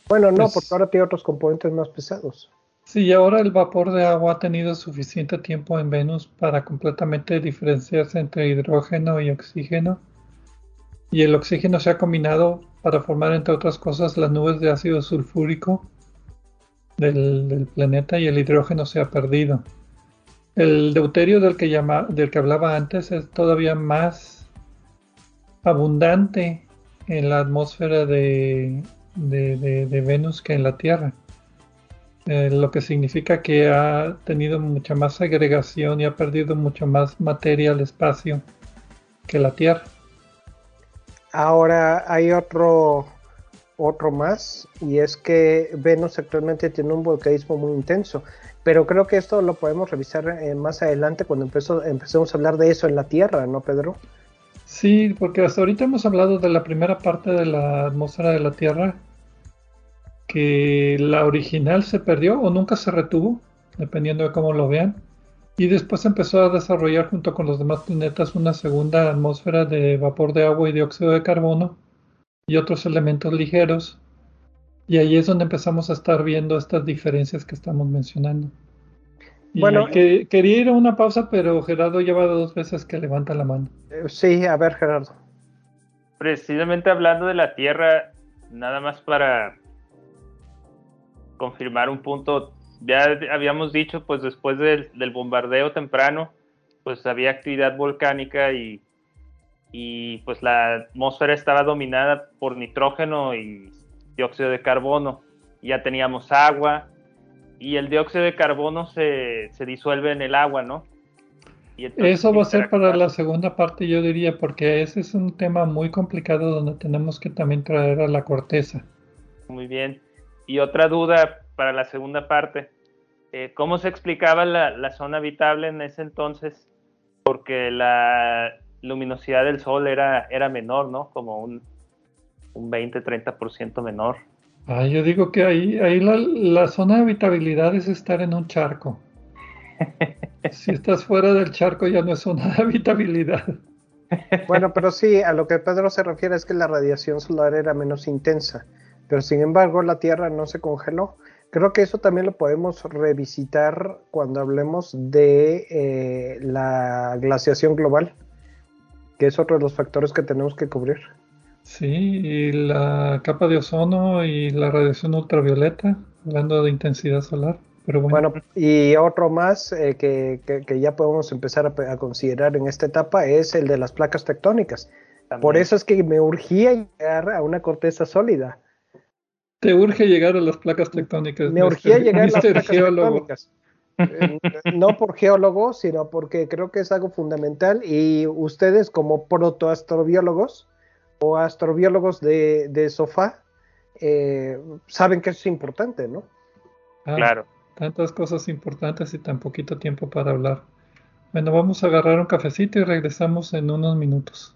Bueno, no, pues porque ahora tiene otros componentes más pesados. Sí, ahora el vapor de agua ha tenido suficiente tiempo en Venus para completamente diferenciarse entre hidrógeno y oxígeno. Y el oxígeno se ha combinado para formar, entre otras cosas, las nubes de ácido sulfúrico del planeta y el hidrógeno se ha perdido. El deuterio del que, llama, del que hablaba antes es todavía más abundante en la atmósfera de, Venus que en la Tierra. Eh, lo que significa que ha tenido mucha más segregación y ha perdido mucha más materia al espacio que la Tierra. Ahora hay otro, otro más y es que Venus actualmente tiene un volcanismo muy intenso. Pero creo que esto lo podemos revisar eh, más adelante cuando empecemos a hablar de eso en la Tierra, ¿no, Pedro? Sí, porque hasta ahorita hemos hablado de la primera parte de la atmósfera de la Tierra, que la original se perdió o nunca se retuvo, dependiendo de cómo lo vean. Y después empezó a desarrollar junto con los demás planetas una segunda atmósfera de vapor de agua y dióxido de carbono y otros elementos ligeros y ahí es donde empezamos a estar viendo estas diferencias que estamos mencionando. bueno, que, quería ir a una pausa, pero Gerardo lleva dos veces que levanta la mano. Eh, sí, a ver, Gerardo. Precisamente hablando de la Tierra, nada más para confirmar un punto, ya habíamos dicho, pues después del, bombardeo temprano, pues había actividad volcánica y, y pues la atmósfera estaba dominada por nitrógeno y dióxido de carbono. Ya teníamos agua y el dióxido de carbono se, disuelve en el agua, ¿no? Eso va a ser para la segunda parte, yo diría, porque ese es un tema muy complicado donde tenemos que también traer a la corteza. Muy bien. Y otra duda para la segunda parte. Eh, ¿Cómo se explicaba la, la, zona habitable en ese entonces? Porque la luminosidad del sol era, era menor, ¿no? Como un un 20-30% menor. Ah, yo digo que ahí, ahí la, zona de habitabilidad es estar en un charco. <laughs> si estás fuera del charco ya no es zona de habitabilidad. Bueno, pero sí, a lo que Pedro se refiere es que la radiación solar era menos intensa, pero sin embargo la Tierra no se congeló. Creo que eso también lo podemos revisitar cuando hablemos de eh, la glaciación global, que es otro de los factores que tenemos que cubrir. Sí, y la capa de ozono y la radiación ultravioleta, hablando de intensidad solar. Pero bueno. y otro más eh, que, ya podemos empezar a, considerar en esta etapa es el de las placas tectónicas. Por eso es que me urgía llegar a una corteza sólida. Te urge llegar a las placas tectónicas. Me urgía llegar a las placas tectónicas. Eh, no por geólogo, sino porque creo que es algo fundamental y ustedes como protoastrobiólogos o astrobiólogos de, sofá eh, saben que eso es importante, ¿no? Ah, claro. Tantas cosas importantes y tan poquito tiempo para hablar. Bueno, vamos a agarrar un cafecito y regresamos en unos minutos.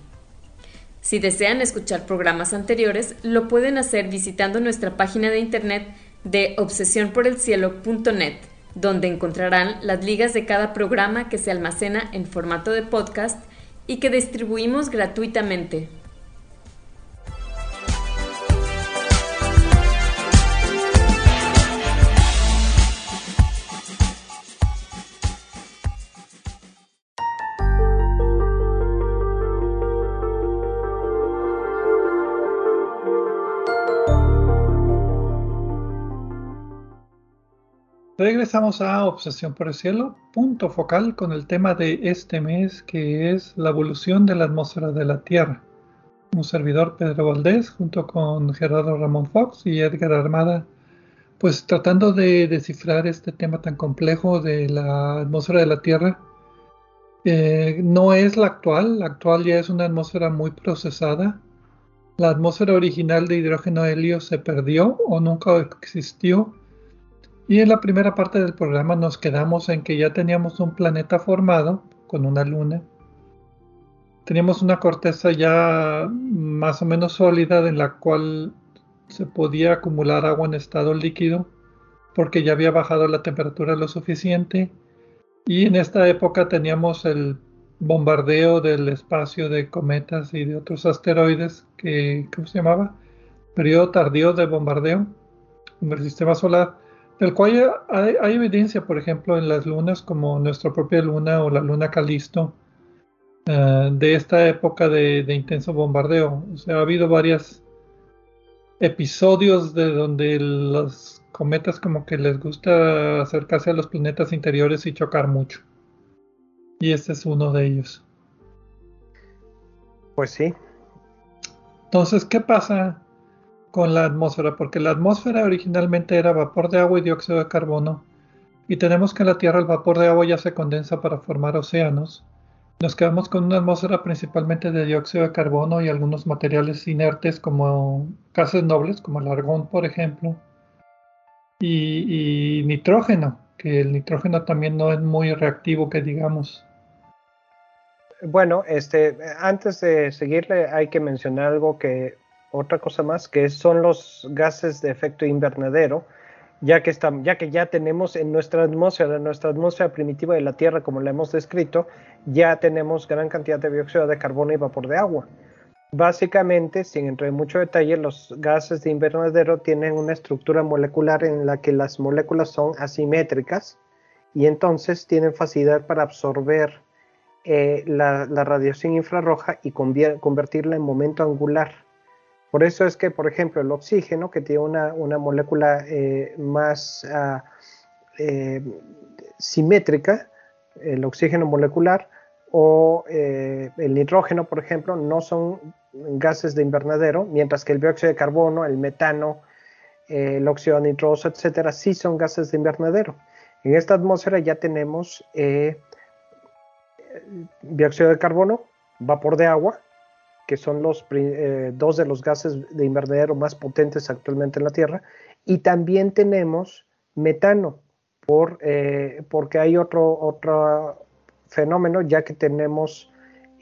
Si desean escuchar programas anteriores, lo pueden hacer visitando nuestra página de internet de obsesionporelcielo.net, donde encontrarán las ligas de cada programa que se almacena en formato de podcast y que distribuimos gratuitamente. Regresamos a Obsesión por el Cielo, punto focal con el tema de este mes que es la evolución de la atmósfera de la Tierra. Un servidor Pedro Valdés junto con Gerardo Ramón Fox y Edgar Armada, pues tratando de descifrar este tema tan complejo de la atmósfera de la Tierra. Eh, no es la actual, la actual ya es una atmósfera muy procesada. La atmósfera original de hidrógeno helio se perdió o nunca existió y en la primera parte del programa nos quedamos en que ya teníamos un planeta formado con una luna. Teníamos una corteza ya más o menos sólida en la cual se podía acumular agua en estado líquido porque ya había bajado la temperatura lo suficiente. Y en esta época teníamos el bombardeo del espacio de cometas y de otros asteroides que, ¿cómo se llamaba? Periodo tardío de bombardeo en el sistema solar del cual hay, evidencia, por ejemplo, en las lunas como nuestra propia luna o la luna Calisto, eh, de esta época de, intenso bombardeo. O sea, ha habido varios episodios de donde los cometas como que les gusta acercarse a los planetas interiores y chocar mucho. Y este es uno de ellos. Pues sí. Entonces, ¿qué pasa con la atmósfera, porque la atmósfera originalmente era vapor de agua y dióxido de carbono, y tenemos que en la Tierra el vapor de agua ya se condensa para formar océanos. Nos quedamos con una atmósfera principalmente de dióxido de carbono y algunos materiales inertes como gases nobles, como el argón, por ejemplo, y, y nitrógeno, que el nitrógeno también no es muy reactivo, que digamos. Bueno, este, antes de seguirle hay que mencionar algo que otra cosa más, que son los gases de efecto invernadero, ya que, ya tenemos en nuestra atmósfera, en nuestra atmósfera primitiva de la Tierra, como la hemos descrito, ya tenemos gran cantidad de dióxido de carbono y vapor de agua. Básicamente, sin entrar en mucho detalle, los gases de invernadero tienen una estructura molecular en la que las moléculas son asimétricas y entonces tienen facilidad para absorber eh, la, radiación infrarroja y convertirla en momento angular. Por eso es que, por ejemplo, el oxígeno, que tiene una, molécula eh, más eh, simétrica, el oxígeno molecular, o eh, el nitrógeno, por ejemplo, no son gases de invernadero, mientras que el dióxido de carbono, el metano, el óxido nitroso, etcétera, sí son gases de invernadero. En esta atmósfera ya tenemos dióxido de carbono, vapor de agua, que son los eh, dos de los gases de invernadero más potentes actualmente en la Tierra, y también tenemos metano, por, eh, porque hay otro, otro fenómeno, ya que tenemos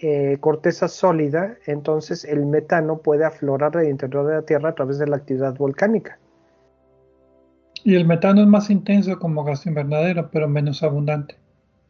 eh, corteza sólida, entonces el metano puede aflorar del interior de la Tierra a través de la actividad volcánica. Y el metano es más intenso como gas invernadero, pero menos abundante.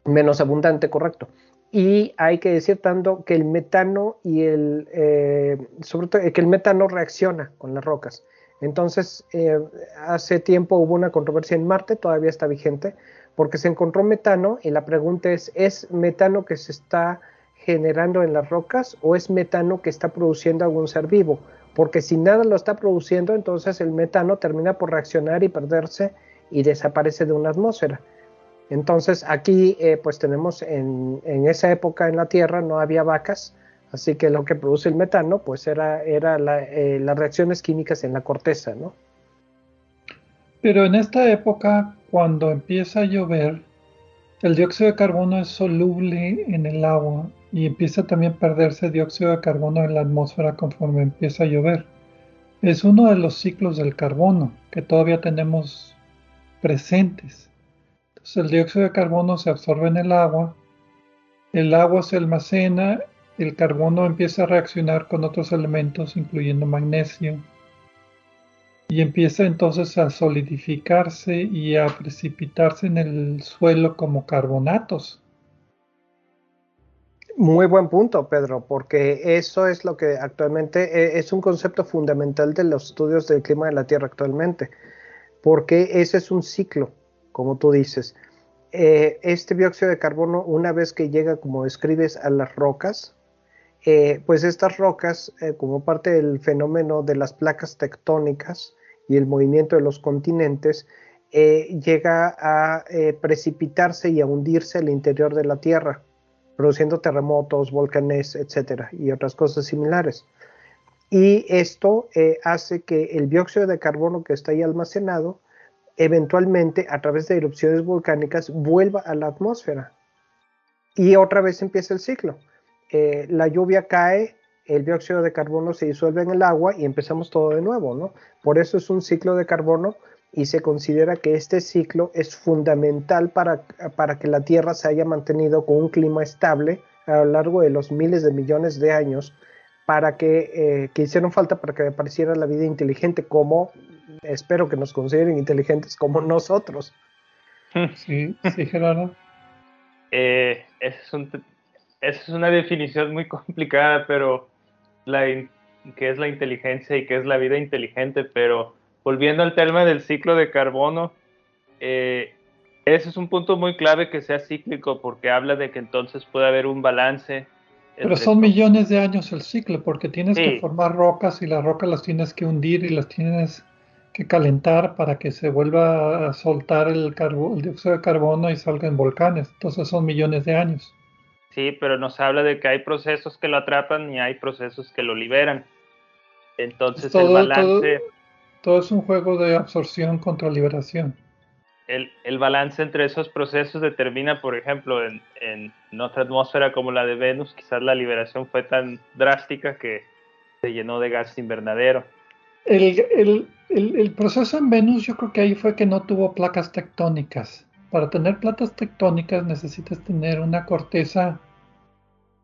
Menos abundante, correcto y hay que decir tanto que el metano y el eh, sobre todo que el metano reacciona con las rocas. Entonces eh, hace tiempo hubo una controversia en Marte todavía está vigente porque se encontró metano y la pregunta es es metano que se está generando en las rocas o es metano que está produciendo algún ser vivo porque si nada lo está produciendo entonces el metano termina por reaccionar y perderse y desaparece de una atmósfera entonces aquí eh, pues tenemos en, esa época en la Tierra no había vacas, así que lo que produce el metano pues era, eh, las reacciones químicas en la corteza, ¿no? Pero en esta época, cuando empieza a llover, el dióxido de carbono es soluble en el agua y empieza también a perderse dióxido de carbono en la atmósfera conforme empieza a llover. Es uno de los ciclos del carbono que todavía tenemos presentes. El dióxido de carbono se absorbe en el agua, el agua se almacena, el carbono empieza a reaccionar con otros elementos, incluyendo magnesio, y empieza entonces a solidificarse y a precipitarse en el suelo como carbonatos. Muy buen punto, Pedro, porque eso es lo que actualmente eh, es un concepto fundamental de los estudios del clima de la Tierra actualmente, porque ese es un ciclo, como tú dices. Eh, este dióxido de carbono, una vez que llega, como describes, a las rocas, eh, pues estas rocas, como parte del fenómeno de las placas tectónicas, y el movimiento de los continentes, eh, llega a eh, precipitarse y a hundirse al interior de la Tierra, produciendo terremotos, volcanes, etcétera, y otras cosas similares. Y esto eh, hace que el dióxido de carbono que está ahí almacenado, eventualmente, a través de erupciones volcánicas, vuelva a la atmósfera. Y otra vez empieza el ciclo. la lluvia cae, el dióxido de carbono se disuelve en el agua y empezamos todo de nuevo, ¿no? Por eso es un ciclo de carbono y se considera que este ciclo es fundamental para, para que la Tierra se haya mantenido con un clima estable a lo largo de los miles de millones de años para que, eh, que hicieron falta para que apareciera la vida inteligente como espero que nos consideren inteligentes como nosotros. <laughs> Sí, sí, Gerardo. Eh, es, es una definición muy complicada, pero la, qué es la inteligencia y qué es la vida inteligente, pero volviendo al tema del ciclo de carbono, eh, ese es un punto muy clave que sea cíclico porque habla de que entonces puede haber un balance. Pero son millones de años el ciclo porque tienes que formar rocas y las rocas las tienes que hundir y las tienes que calentar para que se vuelva a soltar el, el dióxido de carbono y salgan volcanes. Entonces son millones de años. Sí, pero nos habla de que hay procesos que lo atrapan y hay procesos que lo liberan. Entonces el balance... Todo, es un juego de absorción contra liberación. El, balance entre esos procesos determina, por ejemplo, en, en, otra atmósfera como la de Venus, quizás la liberación fue tan drástica que se llenó de gas invernadero. El, proceso en Venus yo creo que ahí fue que no tuvo placas tectónicas. Para tener placas tectónicas necesitas tener una corteza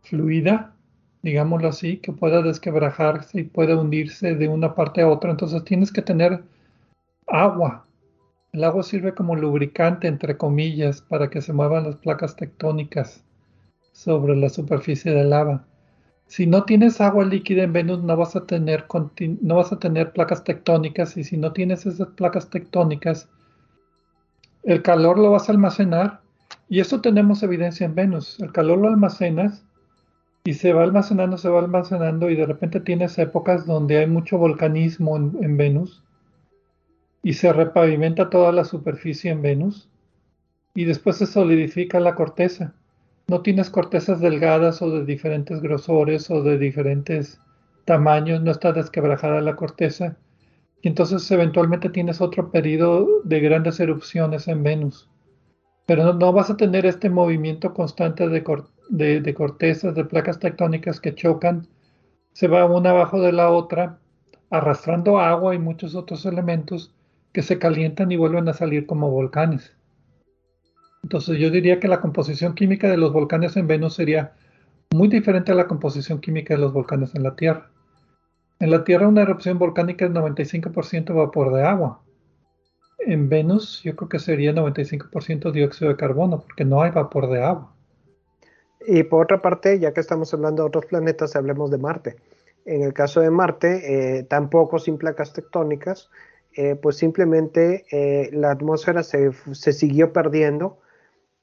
fluida, digámoslo así, que pueda desquebrajarse y pueda hundirse de una parte a otra. Entonces tienes que tener agua. El agua sirve como lubricante, entre comillas, para que se muevan las placas tectónicas sobre la superficie de lava. Si no tienes agua líquida en Venus no vas a tener no vas a tener placas tectónicas y si no tienes esas placas tectónicas el calor lo vas a almacenar y eso tenemos evidencia en Venus. El calor lo almacenas y se va almacenando, se va almacenando y de repente tienes épocas donde hay mucho volcanismo en, Venus y se repavimenta toda la superficie en Venus y después se solidifica la corteza. No tienes cortezas delgadas o de diferentes grosores o de diferentes tamaños, no está desquebrajada la corteza y entonces eventualmente tienes otro periodo de grandes erupciones en Venus. Pero no, vas a tener este movimiento constante de, de, cortezas, de placas tectónicas que chocan, se va una abajo de la otra, arrastrando agua y muchos otros elementos que se calientan y vuelven a salir como volcanes. Entonces yo diría que la composición química de los volcanes en Venus sería muy diferente a la composición química de los volcanes en la Tierra. En la Tierra una erupción volcánica es 95% vapor de agua. En Venus yo creo que sería 95% dióxido de carbono porque no hay vapor de agua. Y por otra parte, ya que estamos hablando de otros planetas, hablemos de Marte. En el caso de Marte, eh, tampoco sin placas tectónicas, eh, pues simplemente eh, la atmósfera se, se, siguió perdiendo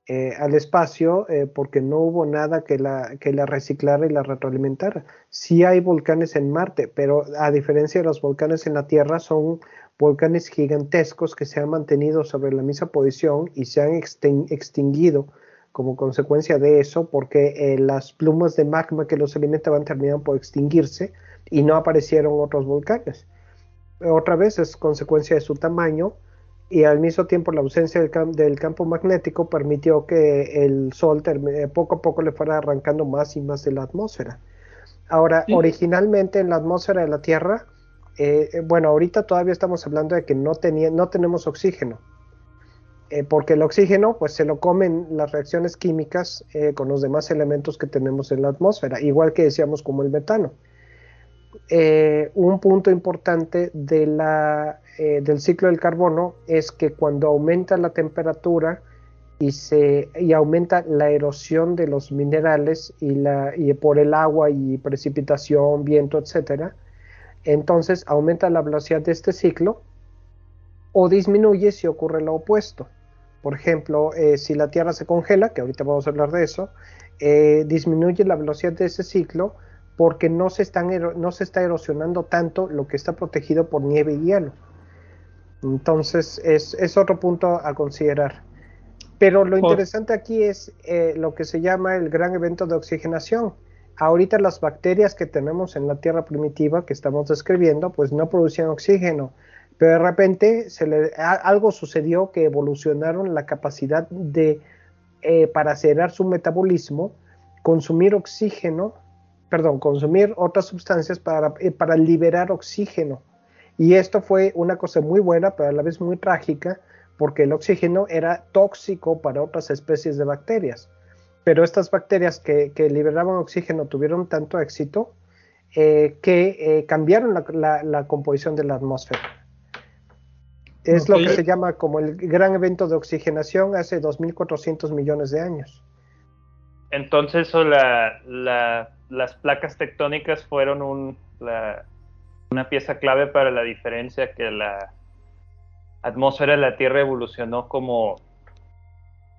eh, al espacio eh, porque no hubo nada que la, que la reciclara y la retroalimentara. Sí hay volcanes en Marte, pero a diferencia de los volcanes en la Tierra, son volcanes gigantescos que se han mantenido sobre la misma posición y se han extinguido como consecuencia de eso, porque eh, las plumas de magma que los alimentaban terminaron por extinguirse y no aparecieron otros volcanes. Otra vez es consecuencia de su tamaño y al mismo tiempo la ausencia del, campo magnético permitió que el Sol eh, poco a poco le fuera arrancando más y más de la atmósfera. Ahora, originalmente en la atmósfera de la Tierra, eh, eh, bueno, ahorita todavía estamos hablando de que no, tenía, no tenemos oxígeno, porque el oxígeno pues se lo comen las reacciones químicas con los demás elementos que tenemos en la atmósfera, igual que decíamos como el metano. Un punto importante eh, del ciclo del carbono es que cuando aumenta la temperatura y, aumenta la erosión de los minerales y, por el agua y precipitación, viento, etcétera, entonces aumenta la velocidad de este ciclo o disminuye si ocurre lo opuesto. Por ejemplo, eh, si la Tierra se congela, que ahorita vamos a hablar de eso, eh, disminuye la velocidad de ese ciclo porque no se, están no se está erosionando tanto lo que está protegido por nieve y hielo. Entonces es, otro punto a considerar. Pero lo interesante aquí es eh, lo que se llama el gran evento de oxigenación. Ahorita las bacterias que tenemos en la Tierra primitiva que estamos describiendo, pues no producían oxígeno, pero de repente se le, algo sucedió que evolucionaron la capacidad de, eh, para acelerar su metabolismo, consumir oxígeno, perdón, consumir otras sustancias para, eh, para liberar oxígeno y esto fue una cosa muy buena, pero a la vez muy trágica, porque el oxígeno era tóxico para otras especies de bacterias. Pero estas bacterias que, liberaban oxígeno tuvieron tanto éxito eh, que eh, cambiaron la, composición de la atmósfera. Es lo que se llama como el gran evento de oxigenación hace 2.400 millones de años. Entonces, las placas tectónicas fueron un, una pieza clave para la diferencia que la atmósfera de la Tierra evolucionó como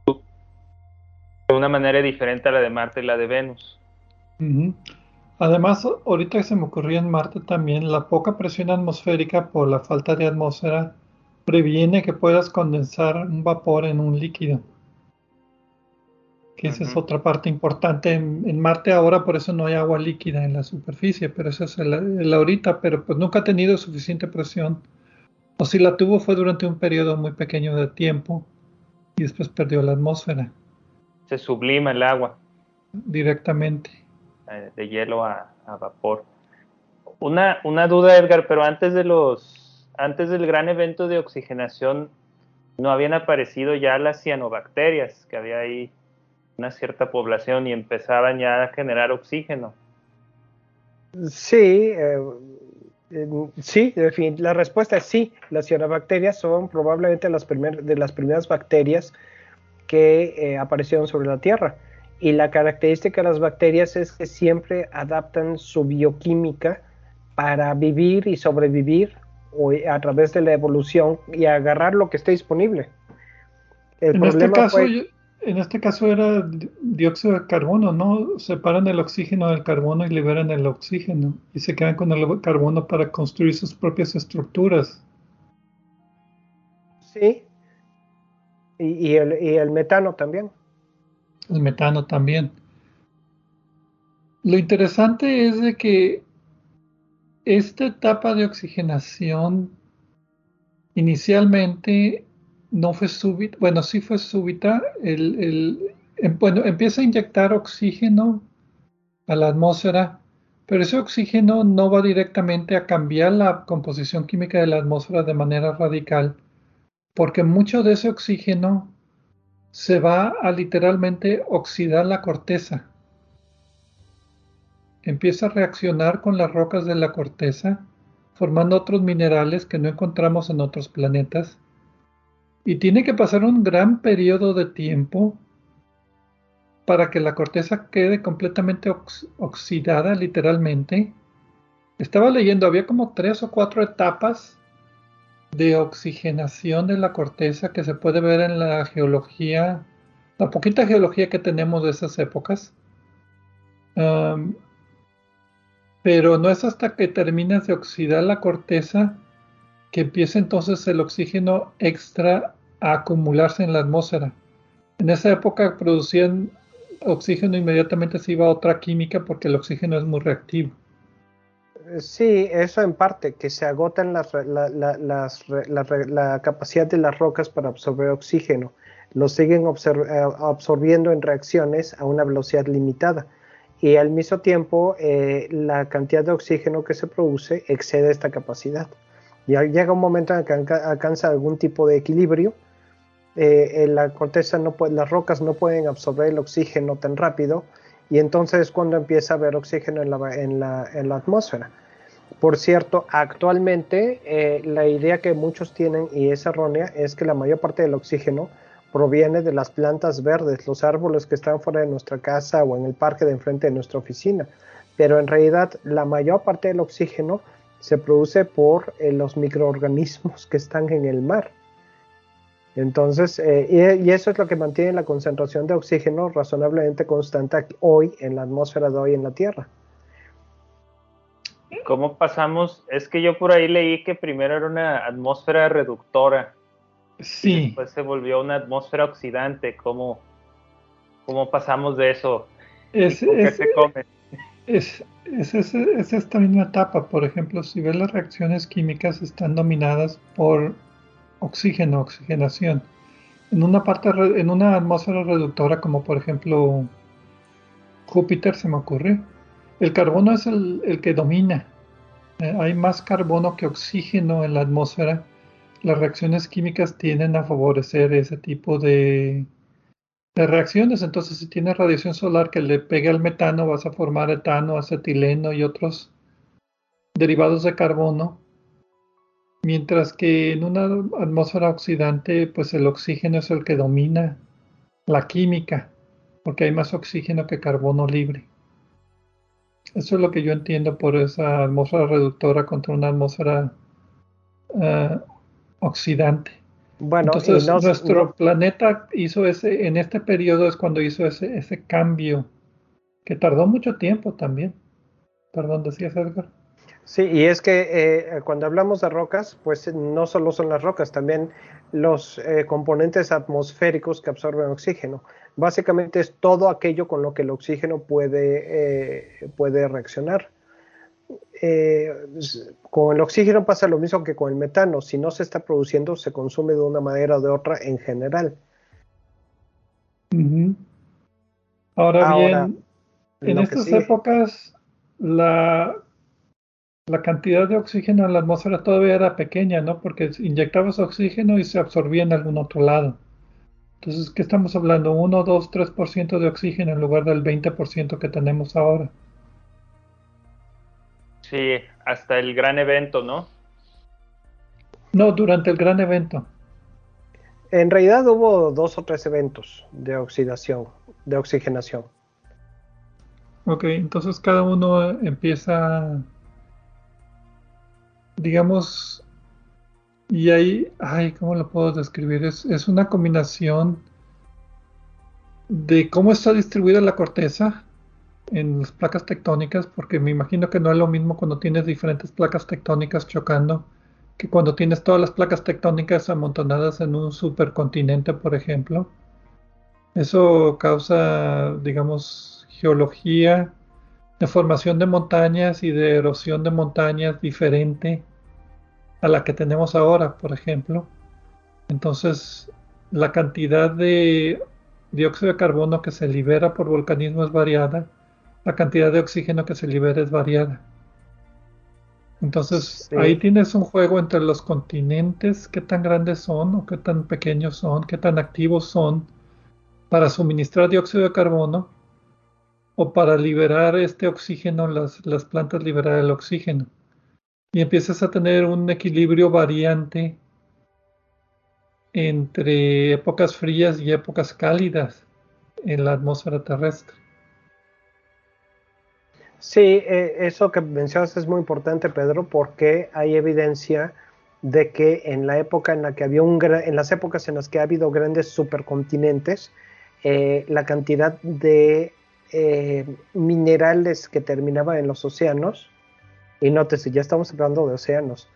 de una manera diferente a la de Marte y la de Venus. Además, ahorita se me ocurrió en Marte también, la poca presión atmosférica por la falta de atmósfera previene que puedas condensar un vapor en un líquido que esa es otra parte importante. En, Marte ahora por eso no hay agua líquida en la superficie, pero esa es la ahorita, pero pues nunca ha tenido suficiente presión. O si la tuvo fue durante un periodo muy pequeño de tiempo y después perdió la atmósfera. Se sublima el agua. Directamente. Eh, de hielo a, vapor. Una, una duda, Edgar, pero antes de los, antes del gran evento de oxigenación, no habían aparecido ya las cianobacterias que había ahí una cierta población y empezaban ya a generar oxígeno. Sí, eh, sí, la respuesta es sí. Las cianobacterias son probablemente las de las primeras bacterias que eh, aparecieron sobre la Tierra. Y la característica de las bacterias es que siempre adaptan su bioquímica para vivir y sobrevivir a través de la evolución y agarrar lo que esté disponible. El en este caso, en este caso era dióxido de carbono, ¿no? Separan el oxígeno del carbono y liberan el oxígeno y se quedan con el carbono para construir sus propias estructuras. Sí. Y, el, metano también. El metano también. Lo interesante es de que esta etapa de oxigenación inicialmente no fue súbita, bueno, sí fue súbita, el, em, bueno, empieza a inyectar oxígeno a la atmósfera, pero ese oxígeno no va directamente a cambiar la composición química de la atmósfera de manera radical, porque mucho de ese oxígeno se va a literalmente oxidar la corteza. Empieza a reaccionar con las rocas de la corteza, formando otros minerales que no encontramos en otros planetas y tiene que pasar un gran periodo de tiempo para que la corteza quede completamente oxidada literalmente. Estaba leyendo, había como tres o cuatro etapas de oxigenación de la corteza que se puede ver en la geología, la poquita geología que tenemos de esas épocas. pero no es hasta que terminas de oxidar la corteza que empieza entonces el oxígeno extra a acumularse en la atmósfera. En esa época producían oxígeno inmediatamente se iba a otra química porque el oxígeno es muy reactivo. Sí, eso en parte, que se agotan las, la, capacidad de las rocas para absorber oxígeno. Lo siguen eh, absorbiendo en reacciones a una velocidad limitada. Y al mismo tiempo, eh, la cantidad de oxígeno que se produce excede esta capacidad. Ya llega un momento en que alcanza algún tipo de equilibrio. Eh, la corteza no puede, las rocas no pueden absorber el oxígeno tan rápido y entonces es cuando empieza a haber oxígeno en la, en la, en la atmósfera. Por cierto, actualmente eh, la idea que muchos tienen y es errónea es que la mayor parte del oxígeno proviene de las plantas verdes, los árboles que están fuera de nuestra casa o en el parque de enfrente de nuestra oficina. Pero en realidad la mayor parte del oxígeno se produce por eh, los microorganismos que están en el mar. Entonces, eh, y, eso es lo que mantiene la concentración de oxígeno razonablemente constante hoy en la atmósfera de hoy en la Tierra. ¿Cómo pasamos? Es que yo por ahí leí que primero era una atmósfera reductora. Sí. Y después se volvió una atmósfera oxidante. ¿Cómo, cómo pasamos de eso? Es, ¿Qué se come? Es, es, es, esta misma etapa. Por ejemplo, si ves las reacciones químicas están dominadas por oxígeno, oxigenación. En una parte, en una atmósfera reductora, como por ejemplo Júpiter, se me ocurre, el carbono es el, que domina. Eh, hay más carbono que oxígeno en la atmósfera. Las reacciones químicas tienden a favorecer ese tipo de, de reacciones. Entonces, si tienes radiación solar que le pegue al metano, vas a formar etano, acetileno y otros derivados de carbono Mientras que en una atmósfera oxidante, pues el oxígeno es el que domina la química, porque hay más oxígeno que carbono libre. Eso es lo que yo entiendo por esa atmósfera reductora contra una atmósfera eh, oxidante. Bueno, entonces nuestro planeta hizo ese, en este periodo es cuando hizo ese, ese cambio, que tardó mucho tiempo también. Perdón, decías Edgar. Sí, y es que eh, cuando hablamos de rocas, pues no solo son las rocas, también los eh, componentes atmosféricos que absorben oxígeno. Básicamente es todo aquello con lo que el oxígeno puede, eh, puede reaccionar. Con el oxígeno pasa lo mismo que con el metano. Si no se está produciendo, se consume de una manera o de otra en general. Ahora, bien, en estas épocas la la cantidad de oxígeno en la atmósfera todavía era pequeña, ¿no? Porque inyectabas oxígeno y se absorbía en algún otro lado. Entonces, ¿qué estamos hablando? 1, 2, 3% de oxígeno en lugar del 20% que tenemos ahora. Sí, hasta el gran evento, ¿no? No, durante el gran evento. En realidad hubo dos o tres eventos de oxidación, de oxigenación. Ok, entonces cada uno empieza digamos, y ahí, ay, ¿cómo lo puedo describir? Es, es una combinación de cómo está distribuida la corteza en las placas tectónicas, porque me imagino que no es lo mismo cuando tienes diferentes placas tectónicas chocando que cuando tienes todas las placas tectónicas amontonadas en un supercontinente, por ejemplo. Eso causa, digamos, geología de formación de montañas y de erosión de montañas diferente a la que tenemos ahora, por ejemplo. Entonces, la cantidad de dióxido de carbono que se libera por volcanismo es variada, la cantidad de oxígeno que se libera es variada. Entonces, ahí tienes un juego entre los continentes, qué tan grandes son o qué tan pequeños son, qué tan activos son para suministrar dióxido de carbono o para liberar este oxígeno, las, las plantas liberar el oxígeno. Y empiezas a tener un equilibrio variante entre épocas frías y épocas cálidas en la atmósfera terrestre. Sí, eh, eso que mencionas es muy importante, Pedro, porque hay evidencia de que en la época en la que había un en las épocas en las que ha habido grandes supercontinentes, eh, la cantidad de eh, minerales que terminaban en los océanos, y nótese, ya estamos hablando de océanos,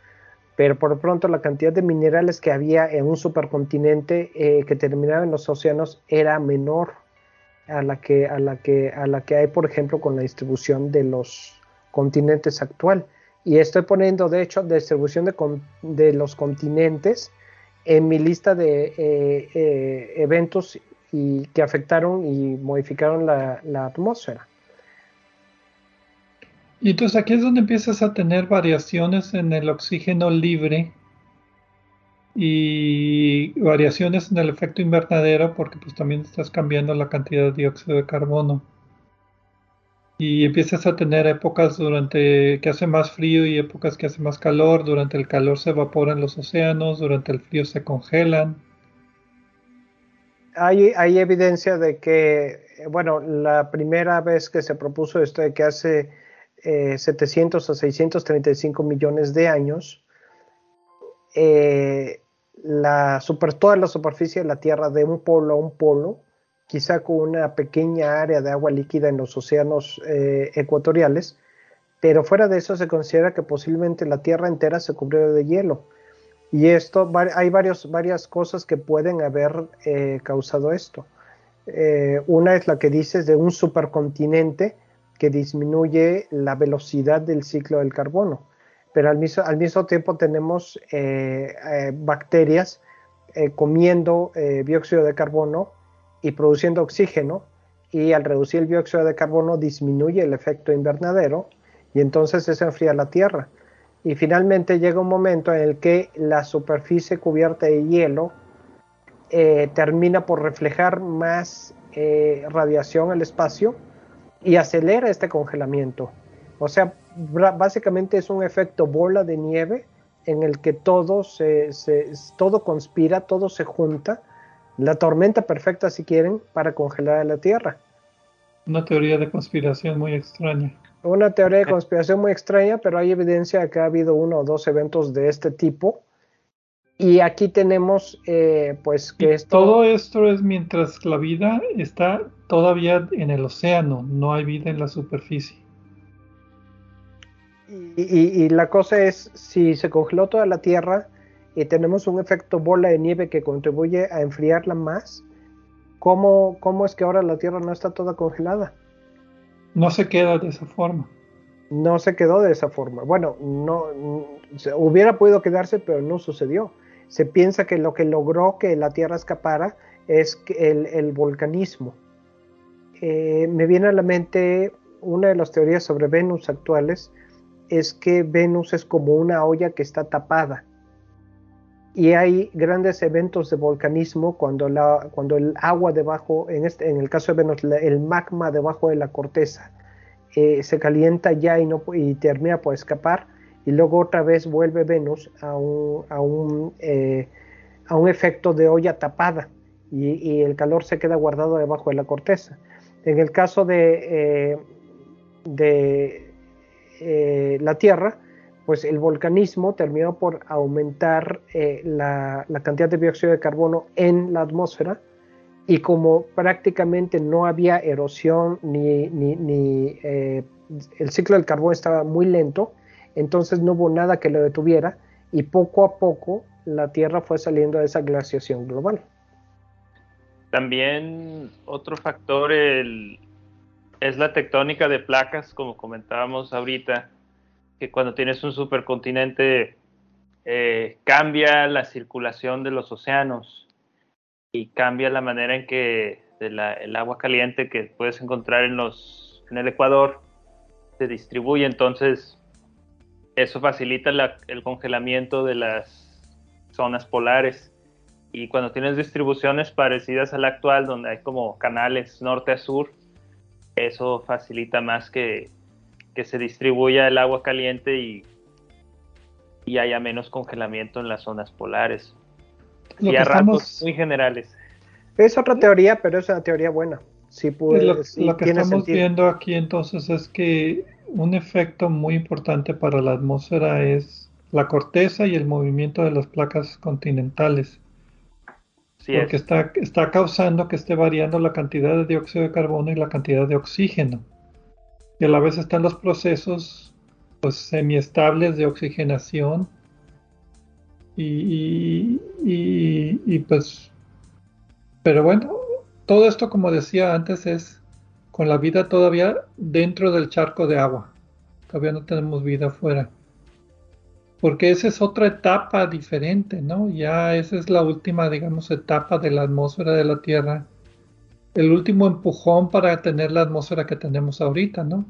pero por pronto la cantidad de minerales que había en un supercontinente eh, que terminaba en los océanos era menor a la que a la que a la que hay por ejemplo con la distribución de los continentes actual Y estoy poniendo, de hecho, distribución de, los continentes en mi lista de eh, eh, eventos y, que afectaron y modificaron la, la atmósfera. Y entonces aquí es donde empiezas a tener variaciones en el oxígeno libre y variaciones en el efecto invernadero porque pues también estás cambiando la cantidad de dióxido de carbono. Y empiezas a tener épocas durante que hace más frío y épocas que hace más calor. Durante el calor se evaporan los océanos, durante el frío se congelan. Hay, hay evidencia de que, bueno, la primera vez que se propuso esto de que hace 700 eh, a 635 millones de años, eh, la super, toda la superficie de la Tierra de un polo a un polo, quizá con una pequeña área de agua líquida en los océanos eh, ecuatoriales, pero fuera de eso se considera que posiblemente la Tierra entera se cubrió de hielo. Y esto, hay varias cosas que pueden haber causado esto. una es la que dices de un supercontinente que disminuye la velocidad del ciclo del carbono. Pero al mismo, tiempo tenemos eh, eh, bacterias eh, comiendo dióxido de carbono y produciendo oxígeno y al reducir el dióxido de carbono disminuye el efecto invernadero y entonces se enfría la Tierra. Y finalmente llega un momento en el que la superficie cubierta de hielo termina por reflejar más radiación al espacio y acelera este congelamiento. O sea, básicamente es un efecto bola de nieve en el que todo, se, todo conspira, todo se junta, la tormenta perfecta si quieren, para congelar la Tierra. Una teoría de conspiración muy extraña. Una teoría de conspiración muy extraña, pero hay evidencia de que ha habido uno o dos eventos de este tipo y aquí tenemos, eh, pues, que esto... Todo esto es mientras la vida está todavía en el océano, no hay vida en la superficie. Y, la cosa es, si se congeló toda la Tierra y tenemos un efecto bola de nieve que contribuye a enfriarla más, ¿cómo, cómo es que ahora la Tierra no está toda congelada? No se queda de esa forma. No se quedó de esa forma. Bueno, no hubiera podido quedarse, pero no sucedió se piensa que lo que logró que la Tierra escapara es el, volcanismo. Eh, me viene a la mente una de las teorías sobre Venus actuales, es que Venus es como una olla que está tapada. Y hay grandes eventos de volcanismo cuando, cuando el agua debajo, en, este, en el caso de Venus, el magma debajo de la corteza eh, se calienta ya y, no, y termina por escapar y luego otra vez vuelve Venus a un, a un, eh, a un efecto de olla tapada y, el calor se queda guardado debajo de la corteza. En el caso de, eh, de eh, la Tierra, pues el volcanismo terminó por aumentar la, la, cantidad de dióxido de carbono en la atmósfera y como prácticamente no había erosión ni, ni, ni el ciclo del carbono estaba muy lento, entonces no hubo nada que lo detuviera y poco a poco la Tierra fue saliendo de esa glaciación global. También otro factor es la tectónica de placas, como comentábamos ahorita, que cuando tienes un supercontinente eh, cambia la circulación de los océanos y cambia la manera en que el agua caliente que puedes encontrar en, los, en el Ecuador se distribuye. Entonces, eso facilita el congelamiento de las zonas polares. Y cuando tienes distribuciones parecidas a la actual, donde hay como canales norte a sur, eso facilita más que, se distribuya el agua caliente y, y haya menos congelamiento en las zonas polares. y a ratos muy generales. Es otra teoría, pero es una teoría buena. Sí, lo, lo que estamos viendo aquí entonces es que un efecto muy importante para la atmósfera es la corteza y el movimiento de las placas continentales. Porque está, está causando que esté variando la cantidad de dióxido de carbono y la cantidad de oxígeno. Y a la vez están los procesos pues, semiestables de oxigenación. Y, y, y pues, pero bueno, todo esto como decía antes es con la vida todavía dentro del charco de agua. Todavía no tenemos vida afuera. Porque esa es otra etapa diferente, ¿no? Ya esa es la última, digamos, etapa de la atmósfera de la Tierra, el último empujón para tener la atmósfera que tenemos ahorita, ¿no?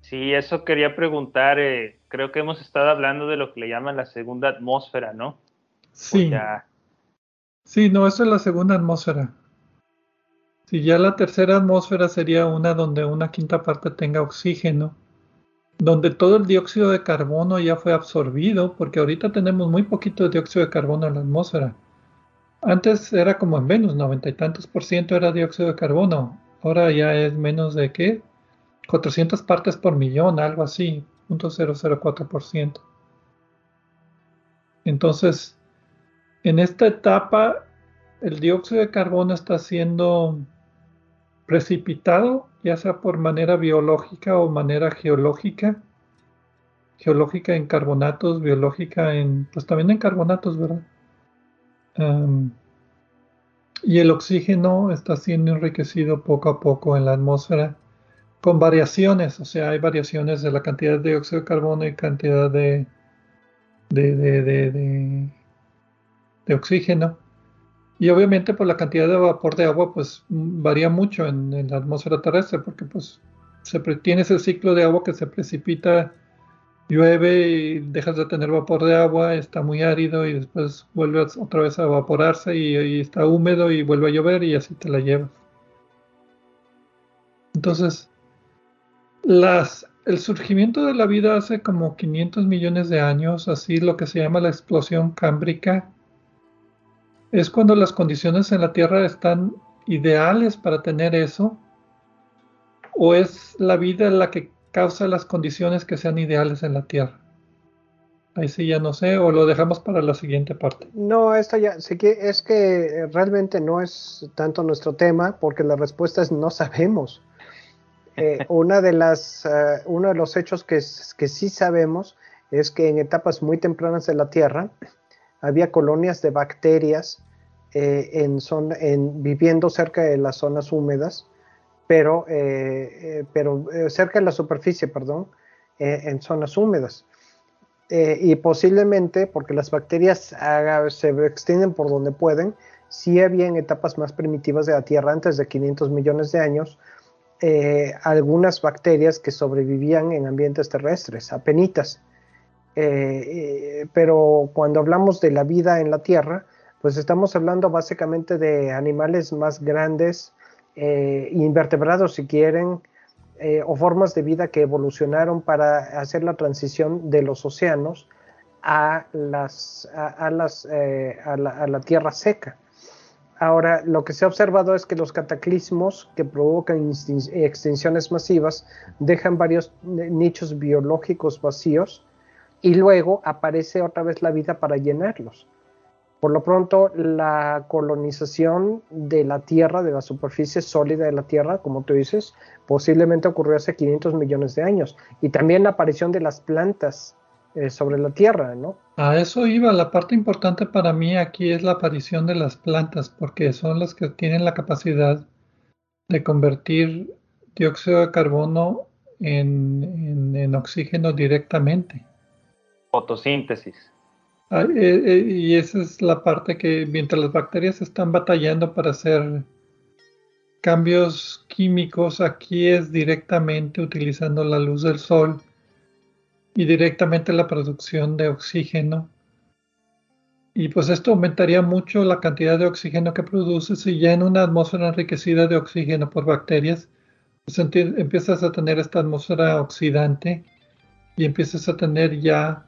Sí, eso quería preguntar. Eh, creo que hemos estado hablando de lo que le llaman la segunda atmósfera, ¿no? Sí. Sí, no, eso es la segunda atmósfera. Si ya la tercera atmósfera sería una donde una quinta parte tenga oxígeno donde todo el dióxido de carbono ya fue absorbido, porque ahorita tenemos muy poquito de dióxido de carbono en la atmósfera. Antes era como en Venus, noventa y tantos por ciento era dióxido de carbono. Ahora ya es menos de qué? 400 partes por millón, algo así, 0.004%. Entonces, en esta etapa, el dióxido de carbono está siendo precipitado, ya sea por manera biológica o manera geológica, geológica en carbonatos, biológica en, pues también en carbonatos, ¿verdad? y el oxígeno está siendo enriquecido poco a poco en la atmósfera con variaciones, o sea, hay variaciones de la cantidad de dióxido de carbono y cantidad de, de, de, de oxígeno. Y obviamente pues la cantidad de vapor de agua pues varía mucho en, la atmósfera terrestre porque pues se tienes el ciclo de agua que se precipita, llueve y dejas de tener vapor de agua, está muy árido y después vuelve otra vez a evaporarse y, está húmedo y vuelve a llover y así te la llevas. Entonces, las, el surgimiento de la vida hace como 500 millones de años, así lo que se llama la explosión cámbrica, es cuando las condiciones en la Tierra están ideales para tener eso, o es la vida la que causa las condiciones que sean ideales en la Tierra. Ahí sí ya no sé, o lo dejamos para la siguiente parte. No, esto ya, sí que es que realmente no es tanto nuestro tema, porque la respuesta es no sabemos. <laughs> Eh, una de las, eh, uno de los hechos que, que sí sabemos es que en etapas muy tempranas de la Tierra, había colonias de bacterias eh, viviendo cerca de las zonas húmedas, pero, eh, eh, pero cerca de la superficie, perdón, en zonas húmedas. y posiblemente, porque las bacterias se extienden por donde pueden, sí había en etapas más primitivas de la Tierra, antes de 500 millones de años, algunas bacterias que sobrevivían en ambientes terrestres, apenitas. Eh, pero cuando hablamos de la vida en la Tierra, pues estamos hablando básicamente de animales más grandes, eh, invertebrados si quieren, eh, o formas de vida que evolucionaron para hacer la transición de los océanos a, las, a, las, a, la, a la, tierra seca. Ahora, lo que se ha observado es que los cataclismos que provocan extinciones masivas dejan varios nichos biológicos vacíos y luego aparece otra vez la vida para llenarlos. Por lo pronto, la colonización de la Tierra, de la superficie sólida de la Tierra, como tú dices, posiblemente ocurrió hace 500 millones de años. Y también la aparición de las plantas eh, sobre la Tierra, ¿no? A eso iba. La parte importante para mí aquí es la aparición de las plantas, porque son las que tienen la capacidad de convertir dióxido de carbono en oxígeno directamente. Fotosíntesis. Ah, eh, eh, y esa es la parte que mientras las bacterias están batallando para hacer cambios químicos, aquí es directamente utilizando la luz del sol y directamente la producción de oxígeno. Y pues esto aumentaría mucho la cantidad de oxígeno que produces y ya en una atmósfera enriquecida de oxígeno por bacterias, pues empiezas a tener esta atmósfera oxidante y empiezas a tener ya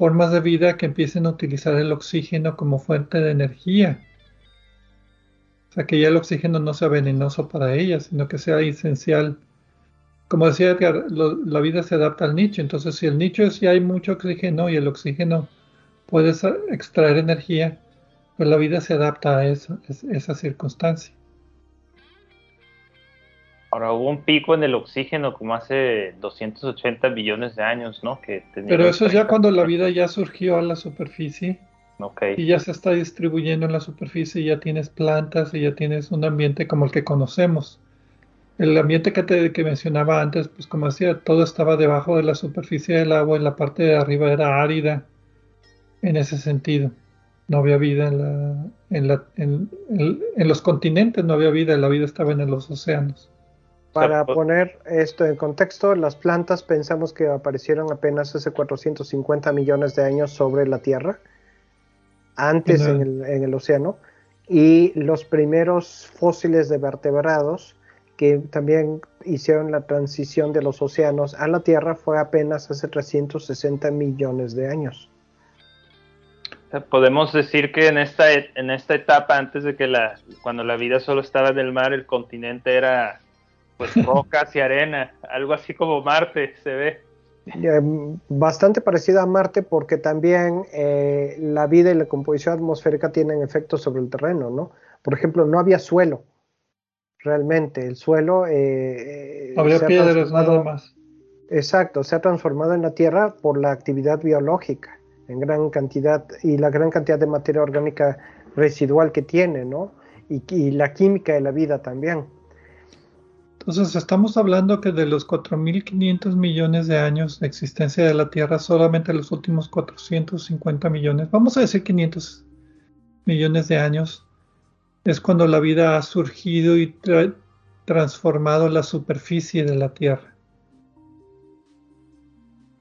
formas de vida que empiecen a utilizar el oxígeno como fuente de energía. O sea, que ya el oxígeno no sea venenoso para ellas, sino que sea esencial. Como decía Edgar, la vida se adapta al nicho. Entonces, si el nicho es si hay mucho oxígeno y el oxígeno puede extraer energía, pues la vida se adapta a eso, esa circunstancia. Ahora hubo un pico en el oxígeno como hace 280 billones de años, ¿no? Que Pero eso es ya cuando la vida ya surgió a la superficie. Y ya se está distribuyendo en la superficie, y ya tienes plantas y ya tienes un ambiente como el que conocemos. el ambiente que, te, que mencionaba antes, pues como decía, todo estaba debajo de la superficie del agua y la parte de arriba era árida en ese sentido. No había vida en, la, en, la, en, en los continentes, no había vida, la vida estaba en los océanos. Para poner esto en contexto, las plantas pensamos que aparecieron apenas hace 450 millones de años sobre la Tierra, antes en el, en el océano, y los primeros fósiles de vertebrados que también hicieron la transición de los océanos a la Tierra fue apenas hace 360 millones de años. Podemos decir que en esta, en esta etapa, antes de que la, cuando la vida solo estaba en el mar, el continente era pues rocas y arena, algo así como Marte se ve. Bastante parecido a Marte porque también eh, la vida y la composición atmosférica tienen efectos sobre el terreno, ¿no? Por ejemplo, no había suelo, realmente. El suelo... Eh, había piedras nada más. Exacto, se ha transformado en la Tierra por la actividad biológica, en gran cantidad, y la gran cantidad de materia orgánica residual que tiene, ¿no? y la química de la vida también. Entonces estamos hablando que de los 4.500 millones de años de existencia de la Tierra, solamente los últimos 450 millones, vamos a decir 500 millones de años, es cuando la vida ha surgido y transformado la superficie de la Tierra.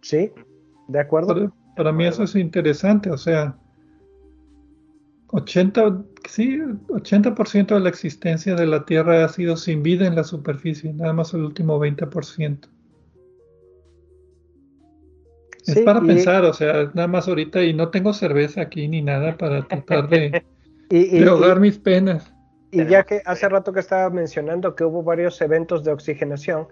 Sí, de acuerdo. para mí eso es interesante, o sea, 80, sí, 80% de la existencia de la Tierra ha sido sin vida en la superficie, nada más el último 20%. es para pensar, o sea, nada más ahorita y no tengo cerveza aquí ni nada para tratar de, <laughs> ahogar mis penas. Y ya que hace rato que estaba mencionando que hubo varios eventos de oxigenación,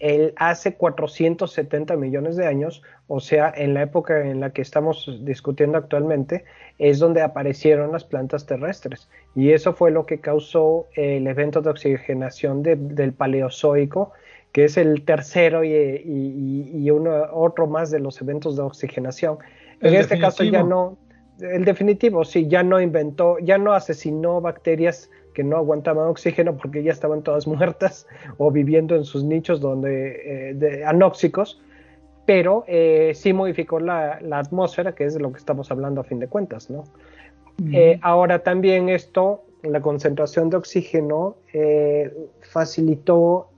el hace 470 millones de años, o sea, en la época en la que estamos discutiendo actualmente, es donde aparecieron las plantas terrestres. Y eso fue lo que causó el evento de oxigenación del Paleozoico, que es el tercero y, uno, otro más de los eventos de oxigenación. En este caso ya no, el definitivo, sí, ya no inventó, ya no asesinó bacterias que no aguantaban oxígeno porque ya estaban todas <laughs> muertas o viviendo en sus nichos donde, eh, anóxicos, pero eh, sí modificó la, atmósfera, que es de lo que estamos hablando a fin de cuentas, ¿no? Eh, ahora también esto, la concentración de oxígeno, facilitó,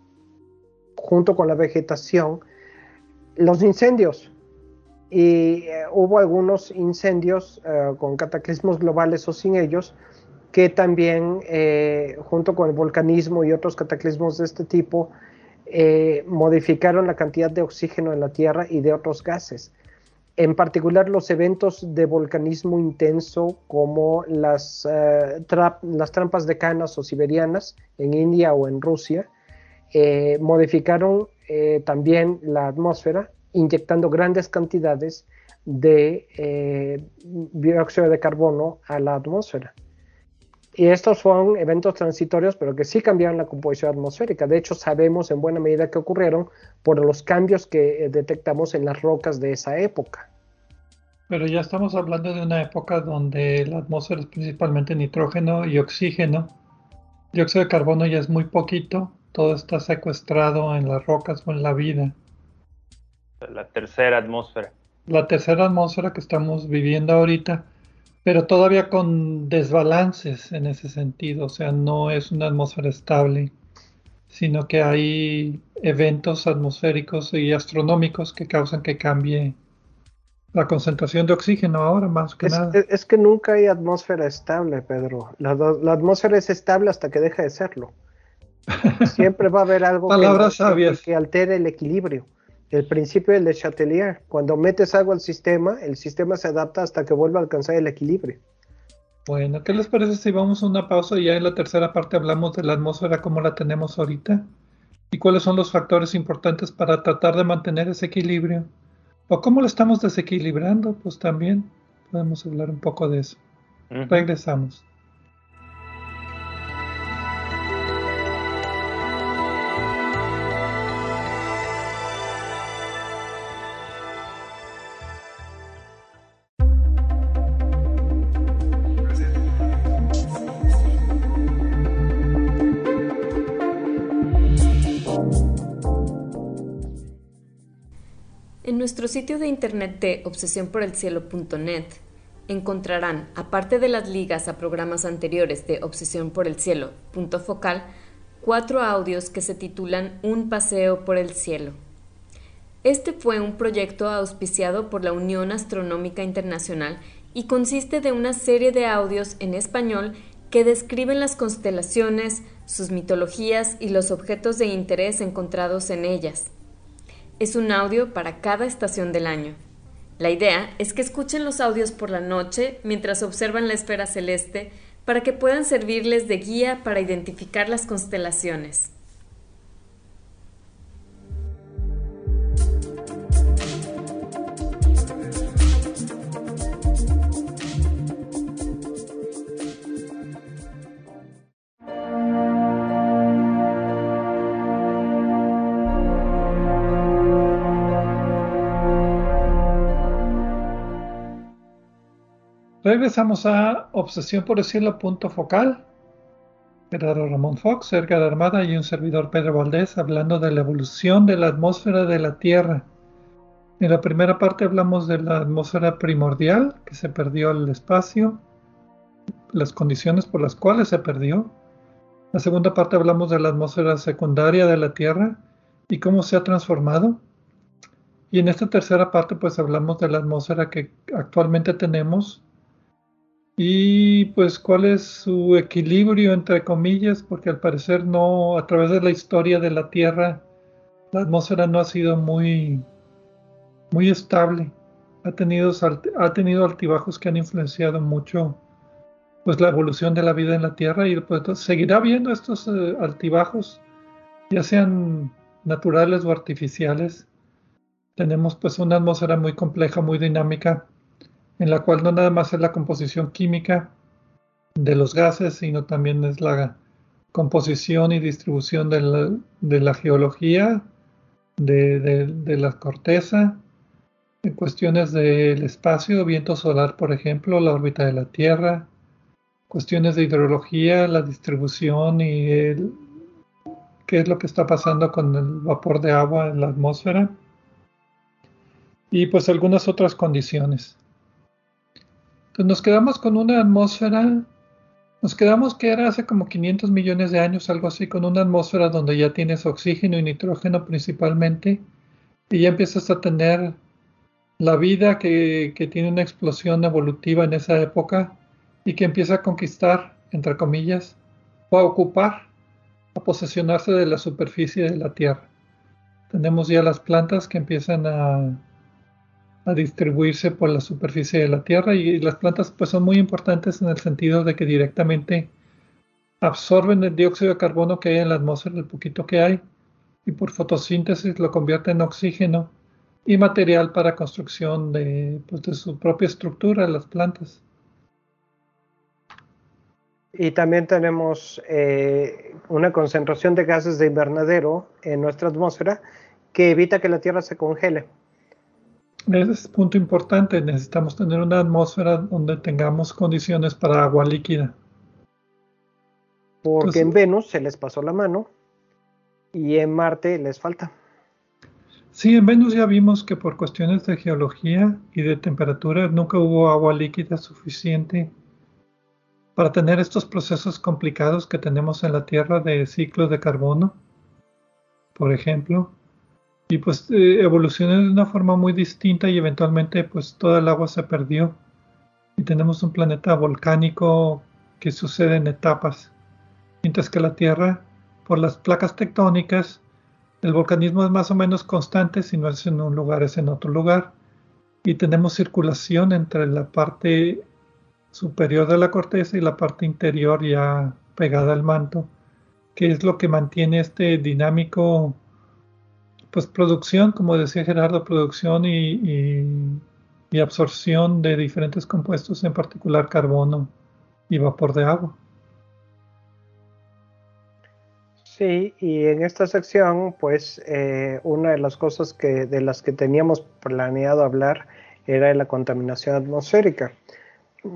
junto con la vegetación, los incendios. Y hubo algunos incendios con cataclismos globales o sin ellos, que también, eh, junto con el volcanismo y otros cataclismos de este tipo, eh, modificaron la cantidad de oxígeno en la Tierra y de otros gases. En particular, los eventos de volcanismo intenso, como las, eh, las trampas de canas o siberianas en India o en Rusia, modificaron también la atmósfera, inyectando grandes cantidades de dióxido de carbono a la atmósfera. Y estos son eventos transitorios, pero que sí cambiaron la composición atmosférica. De hecho, sabemos en buena medida que ocurrieron por los cambios que eh, detectamos en las rocas de esa época. Pero ya estamos hablando de una época donde la atmósfera es principalmente nitrógeno y oxígeno. Dióxido de carbono ya es muy poquito, todo está secuestrado en las rocas o en la vida. La tercera atmósfera. La tercera atmósfera que estamos viviendo ahorita pero todavía con desbalances en ese sentido, o sea, no es una atmósfera estable, sino que hay eventos atmosféricos y astronómicos que causan que cambie la concentración de oxígeno ahora más que nada. Es, que nunca hay atmósfera estable, Pedro. La, atmósfera es estable hasta que deja de serlo. <laughs> Siempre va a haber algo que, que altere el equilibrio el principio del de Chatelier. Cuando metes algo al sistema, el sistema se adapta hasta que vuelva a alcanzar el equilibrio. Bueno, ¿qué les parece si vamos a una pausa y ya en la tercera parte hablamos de la atmósfera como la tenemos ahorita? ¿Y cuáles son los factores importantes para tratar de mantener ese equilibrio? ¿O cómo lo estamos desequilibrando? Pues también podemos hablar un poco de eso. Regresamos. Nuestro sitio de internet de obsesionporelcielo.net encontrarán, aparte de las ligas a programas anteriores de Obsesión por el Cielo, punto focal, cuatro audios que se titulan Un paseo por el cielo. Este fue un proyecto auspiciado por la Unión Astronómica Internacional y consiste de una serie de audios en español que describen las constelaciones, sus mitologías y los objetos de interés encontrados en ellas es un audio para cada estación del año. La idea es que escuchen los audios por la noche mientras observan la esfera celeste para que puedan servirles de guía para identificar las constelaciones. Regresamos a Obsesión por el Cielo, punto focal. Gerardo Ramón Fox, Edgar Armada y un servidor Pedro Valdés hablando de la evolución de la atmósfera de la Tierra. En la primera parte hablamos de la atmósfera primordial, que se perdió el espacio, las condiciones por las cuales se perdió. La segunda parte hablamos de la atmósfera secundaria de la Tierra y cómo se ha transformado. Y en esta tercera parte pues hablamos de la atmósfera que actualmente tenemos y pues cuál es su equilibrio entre comillas, porque al parecer no, a través de la historia de la Tierra, la atmósfera no ha sido muy, muy estable. Ha tenido, ha tenido altibajos que han influenciado mucho pues la evolución de la vida en la Tierra y pues seguirá viendo estos eh, altibajos, ya sean naturales o artificiales. Tenemos pues una atmósfera muy compleja, muy dinámica, en la cual no nada más es la composición química de los gases, sino también es la composición y distribución de la, geología, de, la corteza, en cuestiones del espacio, viento solar, por ejemplo, la órbita de la Tierra, cuestiones de hidrología, la distribución y qué es lo que está pasando con el vapor de agua en la atmósfera y pues algunas otras condiciones. Entonces nos quedamos con una atmósfera, nos quedamos que era hace como 500 millones de años, algo así, con una atmósfera donde ya tienes oxígeno y nitrógeno principalmente, y ya empiezas a tener la vida que, que tiene una explosión evolutiva en esa época y que empieza a conquistar, entre comillas, o a ocupar, a posesionarse de la superficie de la Tierra. Tenemos ya las plantas que empiezan a a distribuirse por la superficie de la Tierra y las plantas pues son muy importantes en el sentido de que directamente absorben el dióxido de carbono que hay en la atmósfera, el poquito que hay, y por fotosíntesis lo convierten en oxígeno y material para construcción de, pues, de su propia estructura, las plantas. Y también tenemos eh, una concentración de gases de invernadero en nuestra atmósfera que evita que la Tierra se congele. Ese es punto importante. Necesitamos tener una atmósfera donde tengamos condiciones para agua líquida. Porque en Venus se les pasó la mano y en Marte les falta. Sí, en Venus ya vimos que por cuestiones de geología y de temperatura nunca hubo agua líquida suficiente para tener estos procesos complicados que tenemos en la Tierra de ciclos de carbono, por ejemplo y pues eh, evolucionó de una forma muy distinta y eventualmente pues toda el agua se perdió. Y tenemos un planeta volcánico que sucede en etapas, mientras que la Tierra, por las placas tectónicas, el volcanismo es más o menos constante, si no es en un lugar es en otro lugar, y tenemos circulación entre la parte superior de la corteza y la parte interior ya pegada al manto, que es lo que mantiene este dinámico pues producción, como decía Gerardo, producción y, absorción de diferentes compuestos, en particular carbono y vapor de agua. Sí, y en esta sección, pues eh, una de las cosas que, de las que teníamos planeado hablar era de la contaminación atmosférica.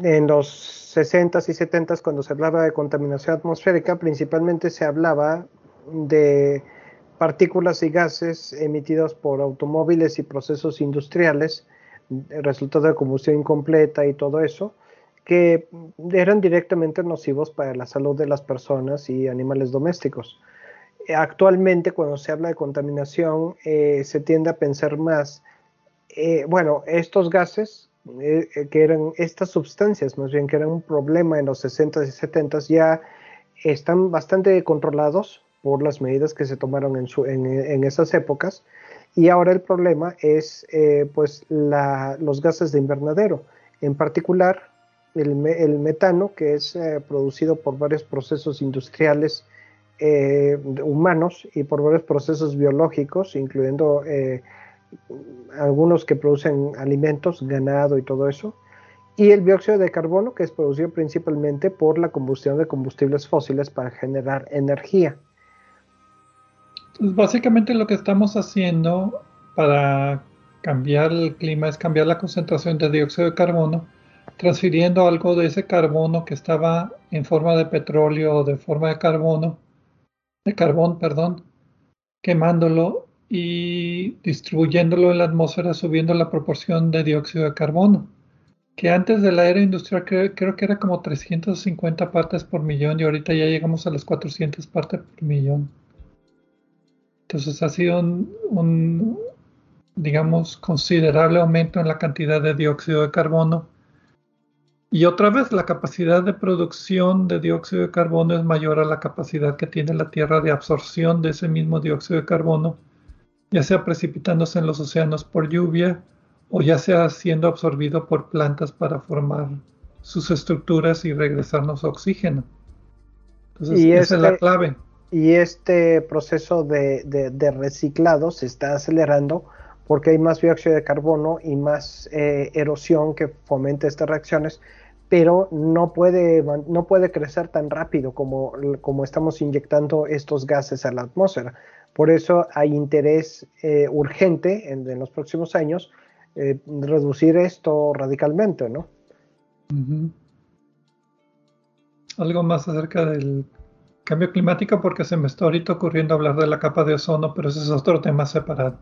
En los 60s y 70s, cuando se hablaba de contaminación atmosférica, principalmente se hablaba de partículas y gases emitidos por automóviles y procesos industriales, resultado de combustión incompleta y todo eso, que eran directamente nocivos para la salud de las personas y animales domésticos. Actualmente, cuando se habla de contaminación, eh, se tiende a pensar más, eh, bueno, estos gases, eh, que eran estas sustancias, más bien que eran un problema en los 60 y 70 ya están bastante controlados por las medidas que se tomaron en, esas épocas. Y ahora el problema es pues los gases de invernadero, en particular el, metano, que es producido por varios procesos industriales eh, humanos y por varios procesos biológicos, incluyendo eh, algunos que producen alimentos, ganado y todo eso, y el dióxido de carbono, que es producido principalmente por la combustión de combustibles fósiles para generar energía. Básicamente lo que estamos haciendo para cambiar el clima es cambiar la concentración de dióxido de carbono, transfiriendo algo de ese carbono que estaba en forma de petróleo o de forma de carbono de carbón, perdón, quemándolo y distribuyéndolo en la atmósfera, subiendo la proporción de dióxido de carbono, que antes de la era industrial creo, que era como 350 partes por millón y ahorita ya llegamos a las 400 partes por millón. Entonces ha sido un digamos, considerable aumento en la cantidad de dióxido de carbono y otra vez, la capacidad de producción de dióxido de carbono es mayor a la capacidad que tiene la Tierra de absorción de ese mismo dióxido de carbono, ya sea precipitándose en los océanos por lluvia o ya sea siendo absorbido por plantas para formar sus estructuras y regresarnos oxígeno. Entonces, esa es la este clave. Y este proceso de, reciclado se está acelerando porque hay más dióxido de carbono y más eh, erosión que fomenta estas reacciones, pero no puede, no puede crecer tan rápido como, como estamos inyectando estos gases a la atmósfera. Por eso hay interés eh, urgente en, los próximos años eh, reducir esto radicalmente, ¿no? Algo más acerca del cambio climático, porque se me está ahorita ocurriendo hablar de la capa de ozono, pero ese es otro tema separado.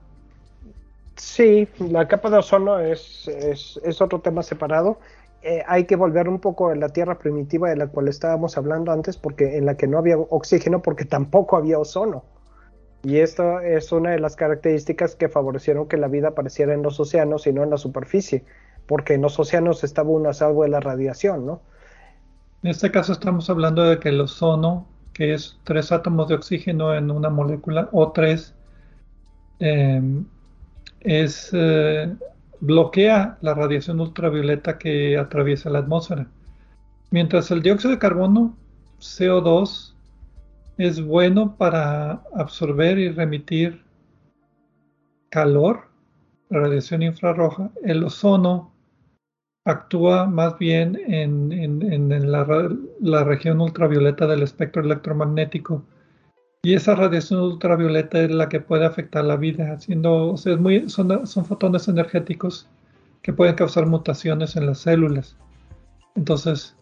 Sí, la capa de ozono es, es, otro tema separado. Eh, hay que volver un poco a la tierra primitiva de la cual estábamos hablando antes, porque en la que no había oxígeno, porque tampoco había ozono. Y esto es una de las características que favorecieron que la vida apareciera en los océanos y no en la superficie, porque en los océanos estaba uno a salvo de la radiación, ¿no? En este caso estamos hablando de que el ozono, que es tres átomos de oxígeno en una molécula, o tres, em, es eh, bloquea la radiación ultravioleta que atraviesa la atmósfera. Mientras el dióxido de carbono, CO2, es bueno para absorber y remitir calor, radiación infrarroja, el ozono actúa más bien en, la, región ultravioleta del espectro electromagnético y esa radiación ultravioleta es la que puede afectar la vida, haciendo, o sea, muy, son, son fotones energéticos que pueden causar mutaciones en las células. Entonces,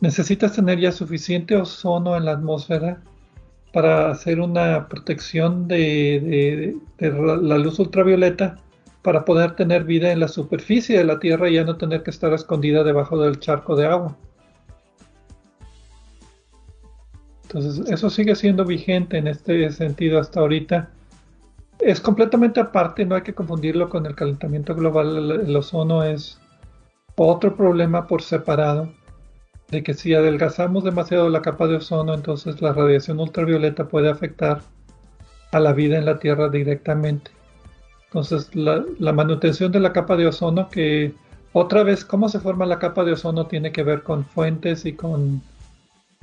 necesitas tener ya suficiente ozono en la atmósfera para hacer una protección de, la luz ultravioleta para poder tener vida en la superficie de la Tierra y ya no tener que estar escondida debajo del charco de agua. Entonces, eso sigue siendo vigente en este sentido hasta ahorita. Es completamente aparte, no hay que confundirlo con el calentamiento global. El, ozono es otro problema por separado, de que si adelgazamos demasiado la capa de ozono, entonces la radiación ultravioleta puede afectar a la vida en la Tierra directamente. Entonces, la, la, manutención de la capa de ozono, que otra vez, cómo se forma la capa de ozono tiene que ver con fuentes y con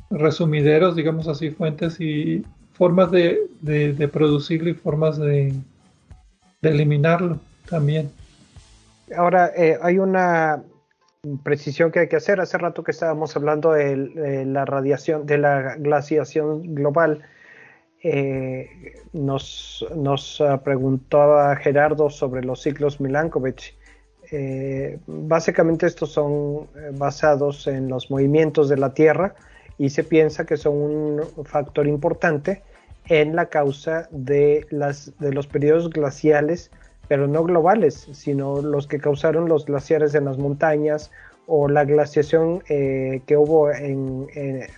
resumideros, digamos así, fuentes y formas de, producirlo y formas de, eliminarlo también. Ahora, eh, hay una precisión que hay que hacer. Hace rato que estábamos hablando de, la radiación, de la glaciación global. Eh, nos, nos preguntaba Gerardo sobre los ciclos Milankovitch. Eh, básicamente estos son basados en los movimientos de la Tierra y se piensa que son un factor importante en la causa de, las, de los periodos glaciales, pero no globales, sino los que causaron los glaciares en las montañas o la glaciación eh, que hubo en,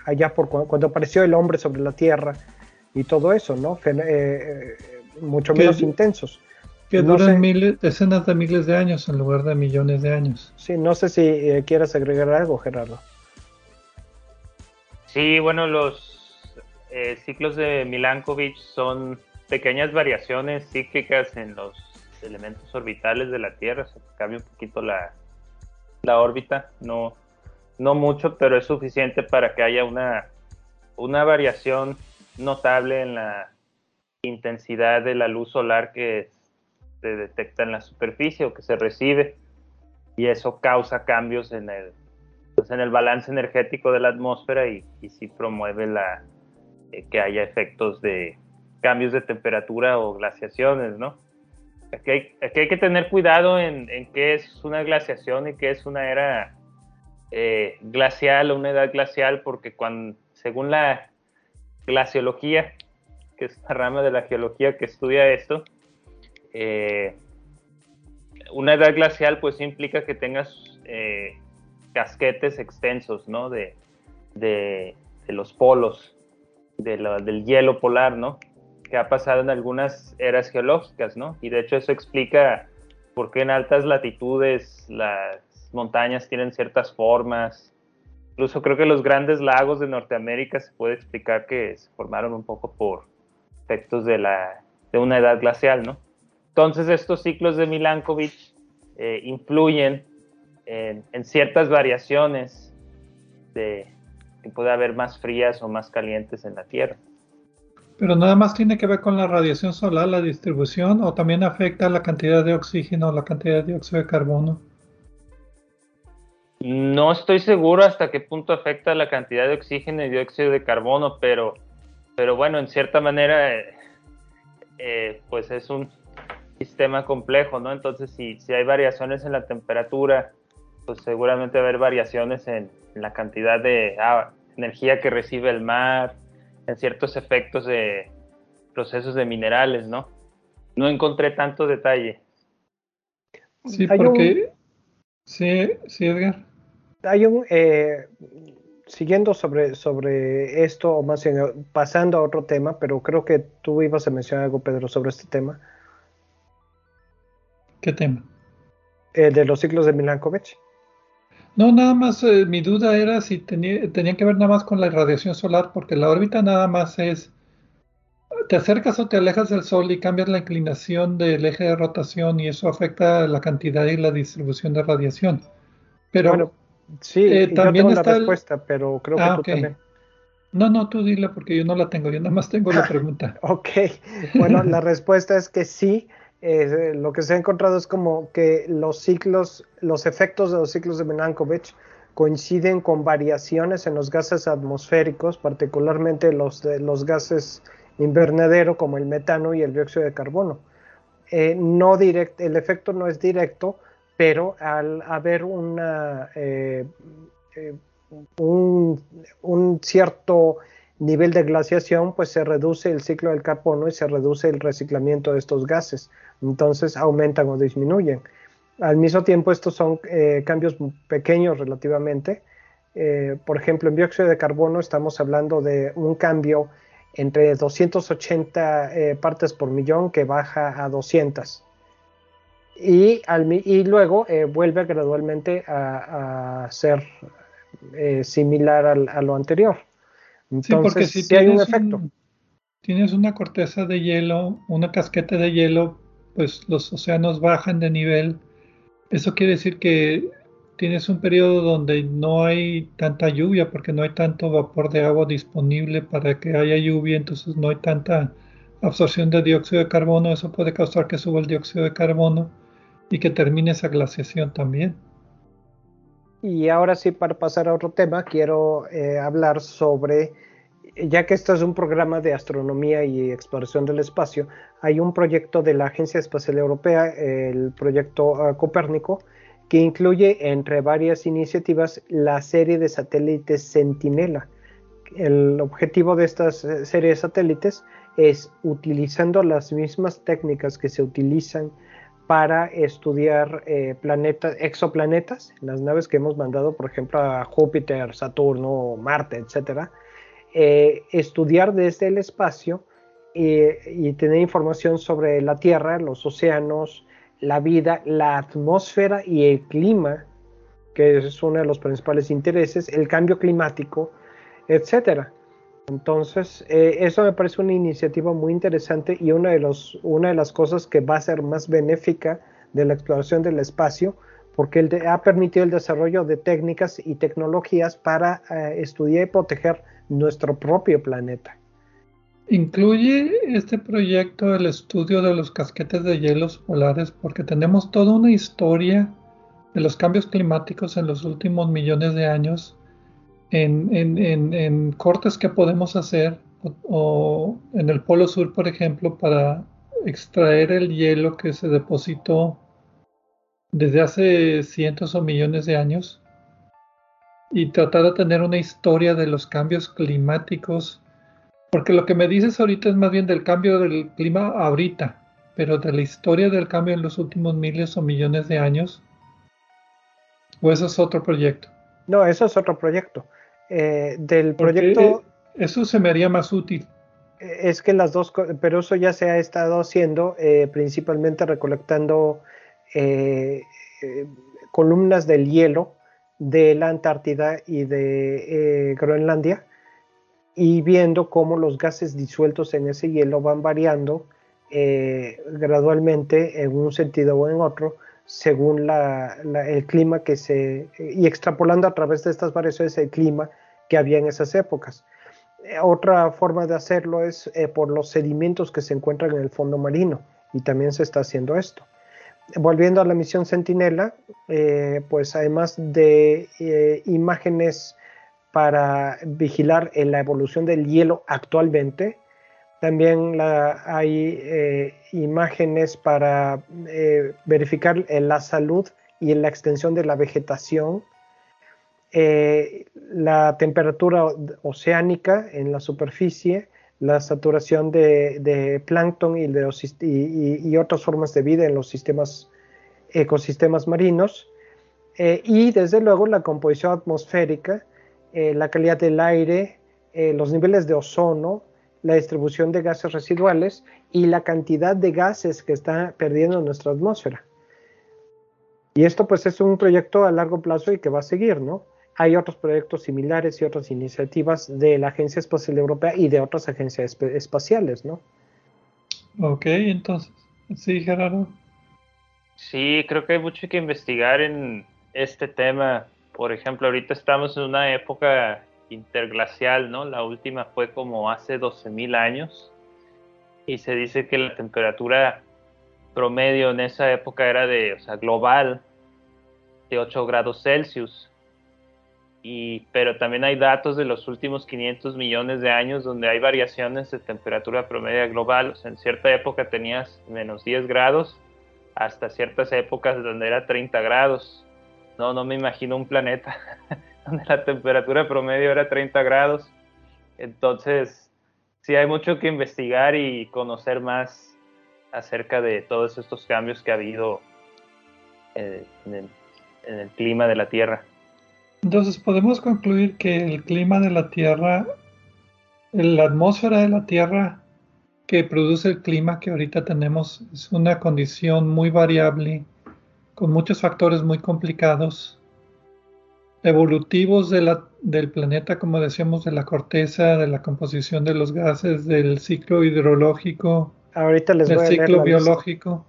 allá por cuando, apareció el hombre sobre la Tierra y todo eso, ¿no? Eh, eh, mucho menos intensos. Que duran miles, decenas de miles de años en lugar de millones de años. Sí, no sé si quieras agregar algo, Gerardo. Sí, bueno, los ciclos de Milankovitch son pequeñas variaciones cíclicas en los elementos orbitales de la Tierra, se cambia un poquito la, la órbita, no, no mucho, pero es suficiente para que haya una, una variación notable en la intensidad de la luz solar que se detecta en la superficie o que se recibe y eso causa cambios en el, pues en el balance energético de la atmósfera y, y sí promueve la, eh, que haya efectos de cambios de temperatura o glaciaciones, ¿no? Aquí hay, hay que tener cuidado en, en, qué es una glaciación y qué es una era eh, glacial o una edad glacial, porque cuando, según la glaciología, que es la rama de la geología que estudia esto, eh, una edad glacial pues implica que tengas eh, casquetes extensos, ¿no? De, los polos, de del hielo polar, ¿no? que ha pasado en algunas eras geológicas, ¿no? Y de hecho eso explica por qué en altas latitudes las montañas tienen ciertas formas. Incluso creo que los grandes lagos de Norteamérica se puede explicar que se formaron un poco por efectos de, la, de una edad glacial, ¿no? Entonces estos ciclos de Milankovitch eh, influyen en, en, ciertas variaciones de que puede haber más frías o más calientes en la Tierra. Pero nada más tiene que ver con la radiación solar, la distribución, o también afecta la cantidad de oxígeno, la cantidad de dióxido de carbono. No estoy seguro hasta qué punto afecta la cantidad de oxígeno y dióxido de carbono, pero, pero bueno, en cierta manera, eh, eh, pues es un sistema complejo, ¿no? Entonces, si, si hay variaciones en la temperatura, pues seguramente va a haber variaciones en, la cantidad de ah, energía que recibe el mar, en ciertos efectos de procesos de minerales, ¿no? No encontré tanto detalle. Sí, porque... Sí, sí, Edgar. Hay un... Eh, siguiendo sobre, sobre esto, o más bien pasando a otro tema, pero creo que tú ibas a mencionar algo, Pedro, sobre este tema. ¿Qué tema? Eh, de los ciclos de Milankovitch. No, nada más eh, mi duda era si tenía, tenía que ver nada más con la irradiación solar, porque la órbita nada más es, te acercas o te alejas del Sol y cambias la inclinación del eje de rotación y eso afecta la cantidad y la distribución de radiación. Pero bueno, sí, eh, también está la respuesta, pero creo que ah, tú también. No, no, tú dile porque yo no la tengo, yo nada más tengo la <laughs> pregunta. ok, bueno, la respuesta es que sí, eh, lo que se ha encontrado es como que los ciclos, los efectos de los ciclos de Milankovitch coinciden con variaciones en los gases atmosféricos, particularmente los, de, los gases invernadero como el metano y el dióxido de carbono. Eh, no direct, el efecto no es directo, pero al haber una, eh, un, un cierto nivel de glaciación, pues se reduce el ciclo del carbono y se reduce el reciclamiento de estos gases. Entonces aumentan o disminuyen. Al mismo tiempo, estos son eh, cambios pequeños relativamente. Eh, por ejemplo, en dióxido de carbono estamos hablando de un cambio entre 280 eh, partes por millón que baja a 200. Y, y luego vuelve gradualmente a, ser similar a lo anterior. Entonces, sí, porque si hay un efecto. tienes una corteza de hielo, una casquete de hielo, pues los océanos bajan de nivel. Eso quiere decir que tienes un periodo donde no hay tanta lluvia porque no hay tanto vapor de agua disponible para que haya lluvia, entonces no hay tanta absorción de dióxido de carbono. Eso puede causar que suba el dióxido de carbono y que termine esa glaciación también. Y ahora sí, para pasar a otro tema, quiero eh, hablar sobre, ya que esto es un programa de astronomía y exploración del espacio, hay un proyecto de la Agencia Espacial Europea, el proyecto uh, Copérnico, que incluye entre varias iniciativas la serie de satélites Sentinela. El objetivo de esta serie de satélites es utilizando las mismas técnicas que se utilizan para estudiar eh, planetas, exoplanetas, las naves que hemos mandado, por ejemplo, a Júpiter, Saturno, Marte, etcétera, eh, estudiar desde el espacio y tener información sobre la Tierra, los océanos, la vida, la atmósfera y el clima, que es uno de los principales intereses, el cambio climático, etcétera. Entonces, eh, eso me parece una iniciativa muy interesante y una de, los, las cosas que va a ser más benéfica de la exploración del espacio, porque ha permitido el desarrollo de técnicas y tecnologías para eh, estudiar y proteger nuestro propio planeta. Incluye este proyecto el estudio de los casquetes de hielos polares porque tenemos toda una historia de los cambios climáticos en los últimos millones de años en, cortes que podemos hacer o, en el Polo Sur, por ejemplo, para extraer el hielo que se depositó desde hace cientos o millones de años y tratar de tener una historia de los cambios climáticos, porque lo que me dices ahorita es más bien del cambio del clima ahorita, pero de la historia del cambio en los últimos miles o millones de años, o eso es otro proyecto. No, eso es otro proyecto. Eh, del proyecto... Eh, eso se me haría más útil. Es que las dos, pero eso ya se ha estado haciendo, eh, principalmente recolectando columnas del hielo de la Antártida y de Groenlandia y viendo cómo los gases disueltos en ese hielo van variando gradualmente en un sentido o en otro según el clima que se, y extrapolando a través de estas variaciones el clima que había en esas épocas. Eh, otra forma de hacerlo es eh, por los sedimentos que se encuentran en el fondo marino, y también se está haciendo esto. Volviendo a la misión Centinela, eh, pues además de imágenes para vigilar la evolución del hielo actualmente, también hay eh, imágenes para eh, verificar eh, la salud y la extensión de la vegetación, la temperatura oceánica en la superficie, la saturación de, plancton y, de y, otras formas de vida en los sistemas, ecosistemas marinos, y desde luego la composición atmosférica, la calidad del aire, los niveles de ozono, la distribución de gases residuales y la cantidad de gases que está perdiendo nuestra atmósfera. Y esto pues es un proyecto a largo plazo y que va a seguir, ¿no? Hay otros proyectos similares y otras iniciativas de la Agencia Espacial Europea y de otras agencias espaciales, ¿no? Ok, entonces, sí, Gerardo. Sí, creo que hay mucho que investigar en este tema. Por ejemplo, ahorita estamos en una época interglacial, ¿no? La última fue como hace 12.000 años y se dice que la temperatura promedio en esa época era de, o sea, global, de 8 grados Celsius. Y, pero también hay datos de los últimos 500 millones de años donde hay variaciones de temperatura promedio global. En cierta época tenías menos 10 grados hasta ciertas épocas donde era 30 grados. No, no me imagino un planeta <laughs> donde la temperatura promedio era 30 grados. Entonces, sí hay mucho que investigar y conocer más acerca de todos estos cambios que ha habido en el, clima de la Tierra. Entonces podemos concluir que el clima de la Tierra, la atmósfera de la Tierra que produce el clima que ahorita tenemos es una condición muy variable, con muchos factores muy complicados evolutivos de la, del planeta, como decíamos, de la corteza, de la composición de los gases, del ciclo hidrológico, ahorita les del ciclo biológico.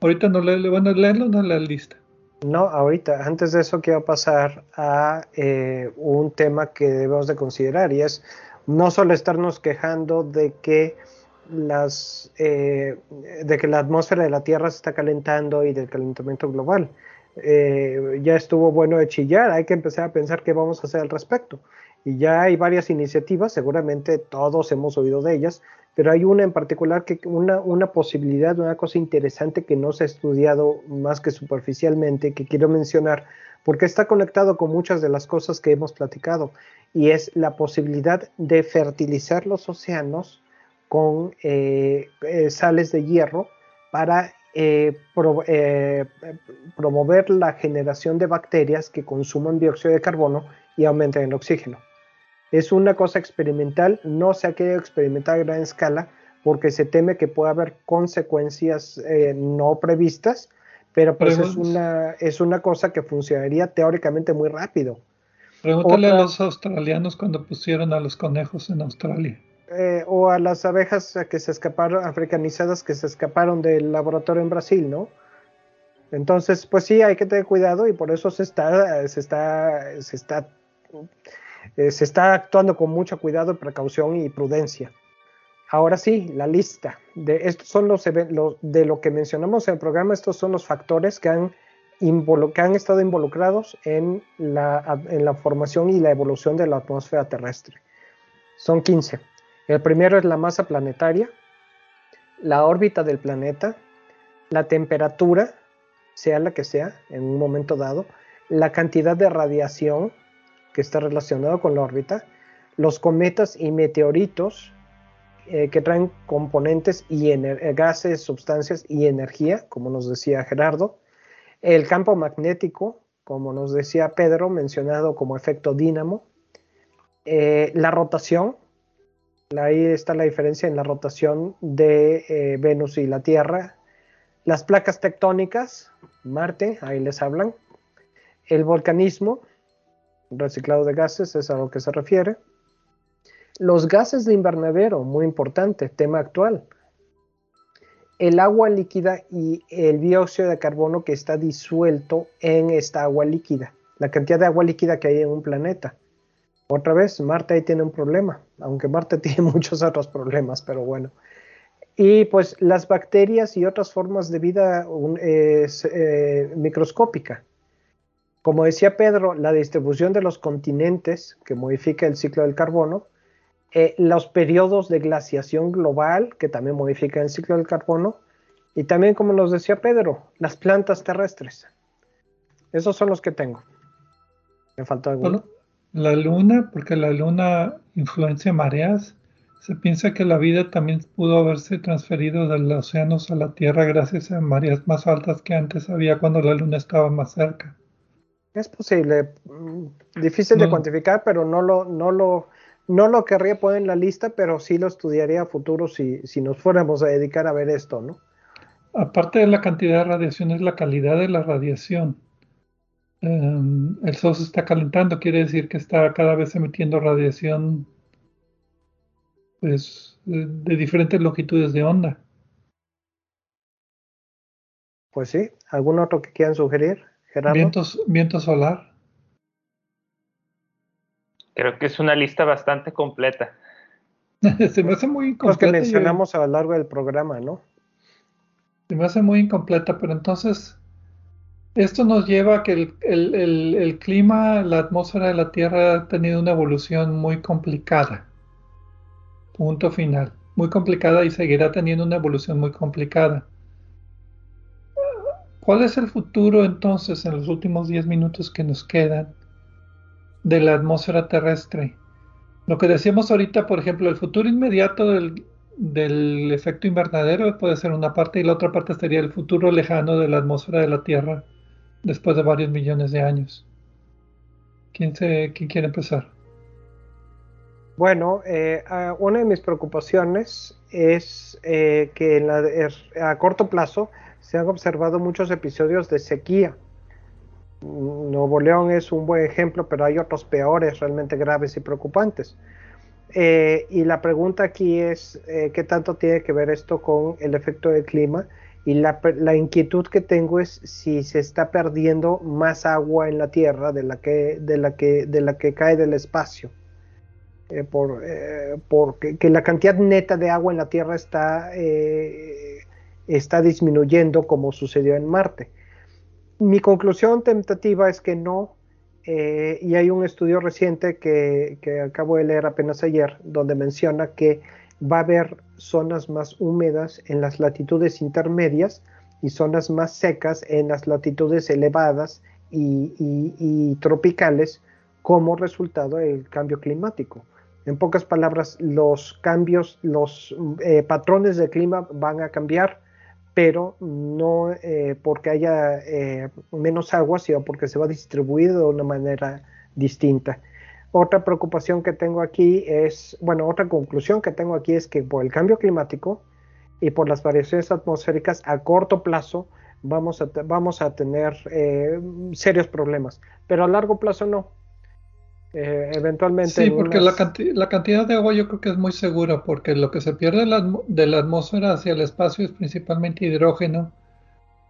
Ahorita no le, bueno, leerlo no la lista. No, ahorita, antes de eso quiero pasar a eh, un tema que debemos de considerar y es no solo estarnos quejando de que las eh, de que la atmósfera de la Tierra se está calentando y del calentamiento global, eh, ya estuvo bueno de chillar, hay que empezar a pensar qué vamos a hacer al respecto. Y ya hay varias iniciativas, seguramente todos hemos oído de ellas, pero hay una en particular, que una, una posibilidad, una cosa interesante que no se ha estudiado más que superficialmente, que quiero mencionar, porque está conectado con muchas de las cosas que hemos platicado, y es la posibilidad de fertilizar los océanos con sales de hierro para promover la generación de bacterias que consuman dióxido de carbono y aumenten el oxígeno. Es una cosa experimental, no se ha querido experimentar a gran escala porque se teme que pueda haber consecuencias eh, no previstas, pero pues es una, es una cosa que funcionaría teóricamente muy rápido. Pregúntale a los australianos cuando pusieron a los conejos en Australia. Eh, o a las abejas que se escaparon, africanizadas que se escaparon del laboratorio en Brasil, ¿no? Entonces, pues sí, hay que tener cuidado y por eso se está, se está, se está eh, se está actuando con mucho cuidado, precaución y prudencia. Ahora sí, la lista. De estos son los, de lo que mencionamos en el programa, estos son los factores que han, que han estado involucrados en la, en la formación y la evolución de la atmósfera terrestre. Son 15. El primero es la masa planetaria, la órbita del planeta, la temperatura, sea la que sea, en un momento dado, la cantidad de radiación, que está relacionado con la órbita, los cometas y meteoritos eh, que traen componentes y eh, gases, sustancias y energía, como nos decía Gerardo, el campo magnético, como nos decía Pedro, mencionado como efecto dínamo, eh, la rotación, ahí está la diferencia en la rotación de Venus y la Tierra, las placas tectónicas, Marte, ahí les hablan, el volcanismo, reciclado de gases, es a lo que se refiere. Los gases de invernadero, muy importante, tema actual. El agua líquida y el dióxido de carbono que está disuelto en esta agua líquida. La cantidad de agua líquida que hay en un planeta. Otra vez, Marte ahí tiene un problema, aunque Marte <laughs> tiene muchos otros problemas, pero bueno. Y pues las bacterias y otras formas de vida es, eh, microscópica. Como decía Pedro, la distribución de los continentes que modifica el ciclo del carbono, eh, los periodos de glaciación global que también modifican el ciclo del carbono, y también, como nos decía Pedro, las plantas terrestres. Esos son los que tengo. ¿Me falta alguno? La luna, porque la luna influencia mareas. Se piensa que la vida también pudo haberse transferido de los océanos a la Tierra gracias a mareas más altas que antes había cuando la luna estaba más cerca. Es posible, mm, difícil de cuantificar, pero no lo, no lo, no lo querría poner en la lista, pero sí lo estudiaría a futuro si, si nos fuéramos a dedicar a ver esto, ¿no? Aparte de la cantidad de radiación, es la calidad de la radiación. Em, el Sol se está calentando, quiere decir que está cada vez emitiendo radiación pues, de diferentes longitudes de onda. Pues sí, ¿algún otro que quieran sugerir? Viento, solar. Creo que es una lista bastante completa. <laughs> se me hace muy incompleta. Los que mencionamos a lo largo del programa, ¿no? Se me hace muy incompleta, pero entonces esto nos lleva a que el, el, clima, la atmósfera de la Tierra ha tenido una evolución muy complicada. Punto final. Muy complicada y seguirá teniendo una evolución muy complicada. ¿Cuál es el futuro entonces en los últimos 10 minutos que nos quedan de la atmósfera terrestre? Lo que decíamos ahorita, por ejemplo, el futuro inmediato del, efecto invernadero puede ser una parte y la otra parte sería el futuro lejano de la atmósfera de la Tierra después de varios millones de años. ¿Quién, se, quiere empezar? Bueno, eh, una de mis preocupaciones es eh, que a corto plazo se han observado muchos episodios de sequía. Nuevo León es un buen ejemplo, pero hay otros peores, realmente graves y preocupantes. Eh, y la pregunta aquí es, eh, ¿qué tanto tiene que ver esto con el efecto del clima? Y la, inquietud que tengo es si se está perdiendo más agua en la Tierra de la que, cae del espacio. Eh, por, porque que la cantidad neta de agua en la Tierra está está disminuyendo como sucedió en Marte. Mi conclusión tentativa es que no, eh, y hay un estudio reciente que, acabo de leer apenas ayer, donde menciona que va a haber zonas más húmedas en las latitudes intermedias y zonas más secas en las latitudes elevadas y, tropicales como resultado del cambio climático. En pocas palabras, los cambios, los eh, patrones de clima van a cambiar, pero no eh, porque haya eh, menos agua, sino porque se va a distribuir de una manera distinta. Otra preocupación que tengo aquí es, bueno, otra conclusión que tengo aquí es que por el cambio climático y por las variaciones atmosféricas a corto plazo vamos a, vamos a tener serios problemas, pero a largo plazo no. Eh, eventualmente. Sí, porque la, la, cantidad de agua yo creo que es muy segura, porque lo que se pierde de la atmósfera hacia el espacio es principalmente hidrógeno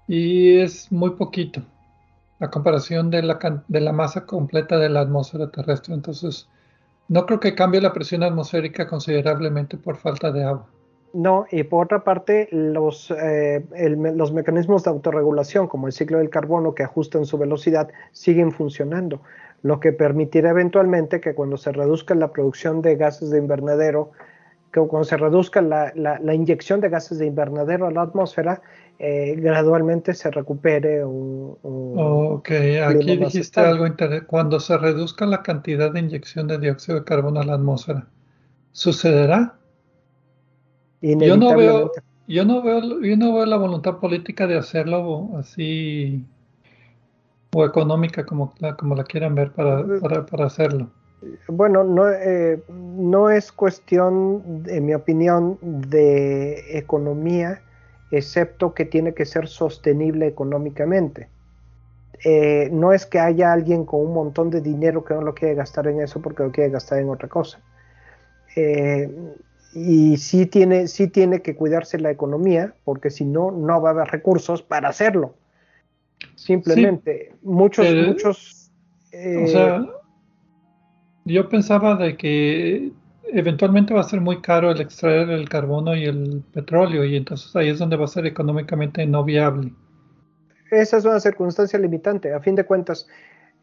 y es muy poquito a comparación de la, de la masa completa de la atmósfera terrestre. Entonces, no creo que cambie la presión atmosférica considerablemente por falta de agua. No, y por otra parte, los, eh, los mecanismos de autorregulación, como el ciclo del carbono que ajustan su velocidad, siguen funcionando lo que permitirá eventualmente que cuando se reduzca la producción de gases de invernadero, que cuando se reduzca la, la, inyección de gases de invernadero a la atmósfera, eh, gradualmente se recupere un... ok, aquí dijiste algo interesante. Cuando se reduzca la cantidad de inyección de dióxido de carbono a la atmósfera, ¿sucederá? Yo no veo, yo no veo, yo no veo la voluntad política de hacerlo así o económica como la, como la quieran ver para, para, hacerlo. Bueno, no, eh, no es cuestión, en mi opinión, de economía, excepto que tiene que ser sostenible económicamente. Eh, no es que haya alguien con un montón de dinero que no lo quiere gastar en eso porque lo quiere gastar en otra cosa. Eh, y sí tiene, sí tiene que cuidarse la economía porque si no, no va a haber recursos para hacerlo. Simplemente, muchos, muchos... o sea, eh, yo pensaba de que eventualmente va a ser muy caro el extraer el carbono y el petróleo y entonces ahí es donde va a ser económicamente no viable. Esa es una circunstancia limitante. A fin de cuentas,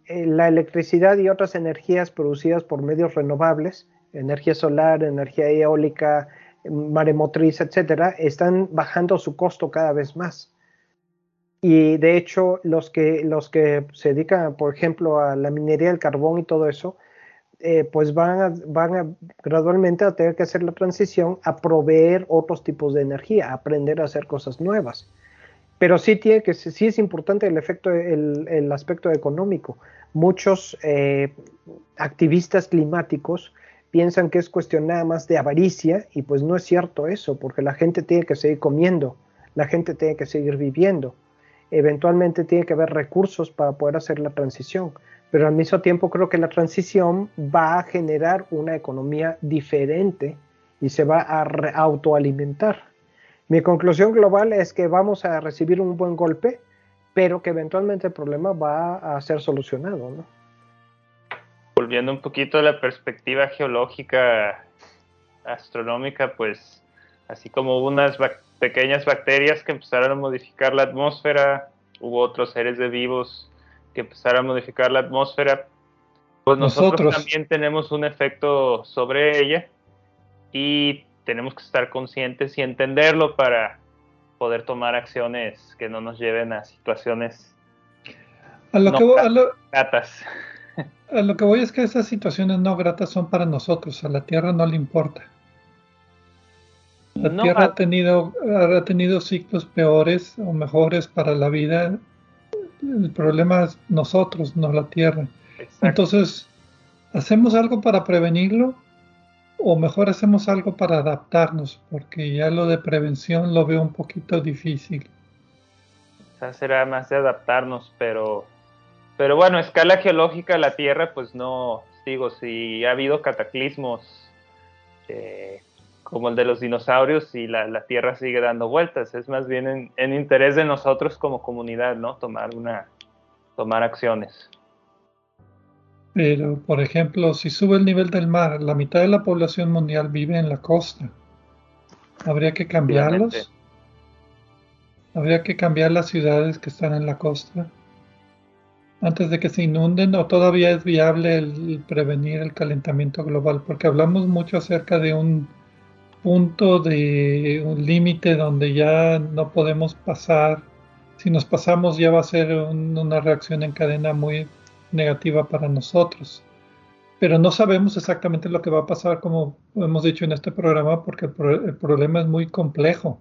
eh, la electricidad y otras energías producidas por medios renovables, energía solar, energía eólica, maremotriz, etcétera, están bajando su costo cada vez más. Y de hecho, los que, los que se dedican, por ejemplo, a la minería del carbón y todo eso, eh, pues van, a, van a gradualmente a tener que hacer la transición a proveer otros tipos de energía, a aprender a hacer cosas nuevas. Pero sí, tiene que, sí es importante el, efecto, el, el aspecto económico. Muchos eh, activistas climáticos piensan que es cuestión nada más de avaricia y pues no es cierto eso, porque la gente tiene que seguir comiendo, la gente tiene que seguir viviendo eventualmente tiene que haber recursos para poder hacer la transición, pero al mismo tiempo creo que la transición va a generar una economía diferente y se va a autoalimentar. Mi conclusión global es que vamos a recibir un buen golpe, pero que eventualmente el problema va a ser solucionado. Volviendo un poquito a la perspectiva geológica, astronómica, pues así como unas pequeñas bacterias que empezaron a modificar la atmósfera, hubo otros seres de vivos que empezaron a modificar la atmósfera, pues nosotros, también tenemos un efecto sobre ella y tenemos que estar conscientes y entenderlo para poder tomar acciones que no nos lleven a situaciones a lo que gratas. <laughs> A lo que voy es que esas situaciones no gratas son para nosotros, a la Tierra no le importa. La Tierra ha tenido, ha tenido ciclos peores o mejores para la vida. El problema es nosotros, no la Tierra. Entonces, ¿hacemos algo para prevenirlo? O mejor hacemos algo para adaptarnos, porque ya lo de prevención lo veo un poquito difícil. Quizás será más de adaptarnos, pero, pero bueno, a escala geológica la Tierra, pues no, digo, si ha habido cataclismos eh, como el de los dinosaurios y la, Tierra sigue dando vueltas. Es más bien en, interés de nosotros como comunidad, ¿no? Tomar una, tomar acciones. Pero, por ejemplo, si sube el nivel del mar, la mitad de la población mundial vive en la costa. ¿Habría que cambiarlos? ¿Habría que cambiar las ciudades que están en la costa? Antes de que se inunden, o todavía es viable el prevenir el calentamiento global, porque hablamos mucho acerca de un punto de un límite donde ya no podemos pasar. Si nos pasamos ya va a ser una reacción en cadena muy negativa para nosotros. pero no sabemos exactamente lo que va a pasar, como hemos dicho en este programa, porque el, problema es muy complejo.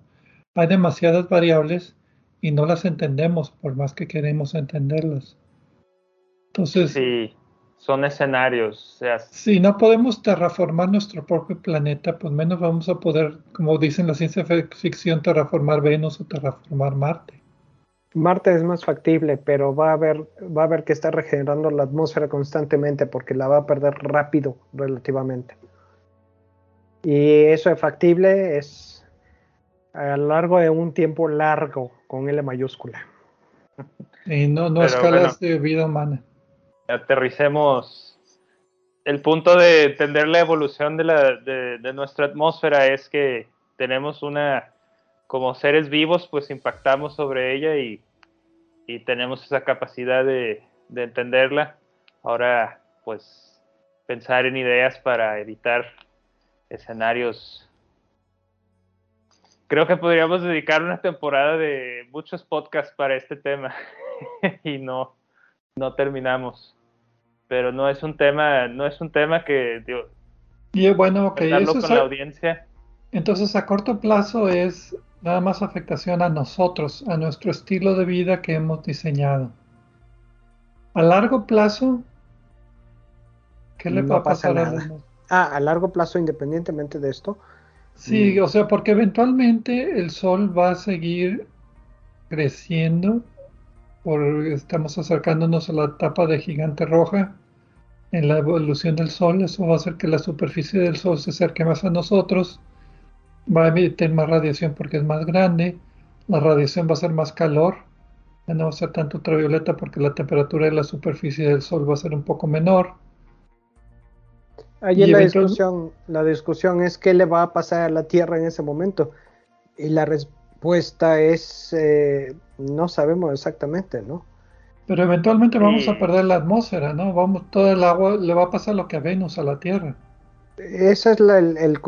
Hay demasiadas variables y no las entendemos por más que queremos entenderlas. Entonces, son escenarios. si no podemos terraformar nuestro propio planeta, pues menos vamos a poder, como dicen la ciencia ficción, terraformar Venus o terraformar Marte. Marte es más factible, pero va a haber, va a haber que estar regenerando la atmósfera constantemente porque la va a perder rápido relativamente. Y eso es factible, es a lo largo de un tiempo largo con L mayúscula. Y no, no escalas de vida humana. Aterricemos. El punto de entender la evolución de, de, de nuestra atmósfera es que tenemos una como seres vivos, pues impactamos sobre ella y, tenemos esa capacidad de, entenderla. Ahora, pues, pensar en ideas para evitar escenarios. Creo que podríamos dedicar una temporada de muchos podcasts para este tema <laughs> y no, no terminamos. Pero no es un tema, no es un tema que y bueno, ok, eso con la audiencia. Entonces, a corto plazo es nada más afectación a nosotros, a nuestro estilo de vida que hemos diseñado. A largo plazo, ¿qué le va a pasar a Ah, a largo plazo, independientemente de esto. Sí, mm. o sea, porque eventualmente el Sol va a seguir creciendo, por, estamos acercándonos a la etapa de gigante roja en la evolución del Sol, eso va a hacer que la superficie del Sol se acerque más a nosotros va a emitir más radiación porque es más grande, la radiación va a ser más calor, ya no va a ser tanto ultravioleta porque la temperatura de la superficie del Sol va a ser un poco menor. Allí la discusión, la discusión es qué le va a pasar a la Tierra en ese momento. Y la respuesta es eh, no sabemos exactamente, ¿no? Pero eventualmente vamos a perder la atmósfera, ¿no? Vamos, todo el agua le va a pasar lo que a Venus, a la Tierra. Esa es la, el,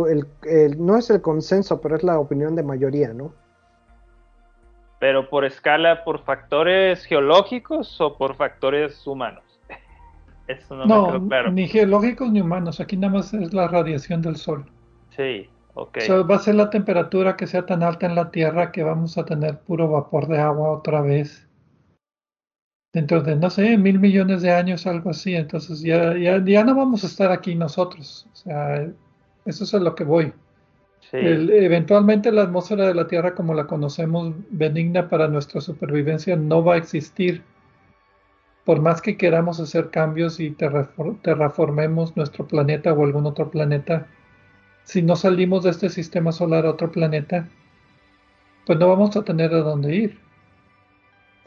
no es el consenso, pero es la opinión de mayoría, ¿no? Pero por escala, por factores geológicos o por factores humanos. <laughs> Eso no, me quedó claro. Ni geológicos ni humanos. Aquí nada más es la radiación del sol. Sí, va a ser la temperatura que sea tan alta en la Tierra que vamos a tener puro vapor de agua otra vez dentro de, no sé, mil millones de años, algo así. Entonces ya, ya, ya no vamos a estar aquí nosotros. O sea, eso es a lo que voy. eventualmente la atmósfera de la Tierra como la conocemos, benigna para nuestra supervivencia, no va a existir. Por más que queramos hacer cambios y terraformemos nuestro planeta o algún otro planeta, si no salimos de este sistema solar a otro planeta, pues no vamos a tener a dónde ir.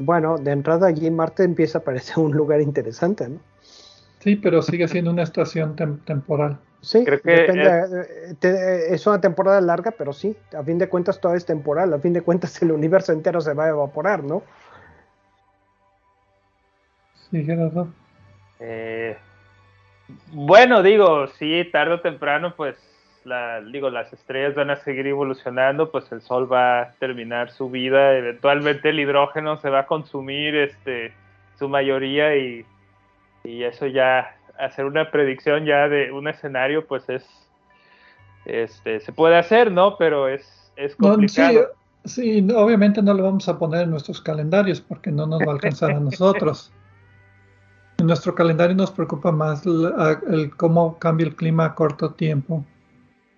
Bueno, de entrada allí Marte empieza a parecer un lugar interesante, ¿no? Sí, pero sigue siendo una estación temporal. Sí, Creo que es... es... una temporada larga, pero sí, a fin de cuentas todo es temporal, a fin de cuentas el universo entero se va a evaporar, ¿no? Sí, Gerardo. Eh, bueno, digo, sí, tarde o temprano, pues digo, las estrellas van a seguir evolucionando, pues el Sol va a terminar su vida, eventualmente el hidrógeno se va a consumir este, su mayoría y, eso ya, hacer una predicción ya de un escenario, pues es, este, se puede hacer, ¿no? Pero es, es complicado. sí, obviamente no lo vamos a poner en nuestros calendarios porque no nos va a alcanzar a nosotros. En nuestro calendario nos preocupa más el cómo cambia el clima a corto tiempo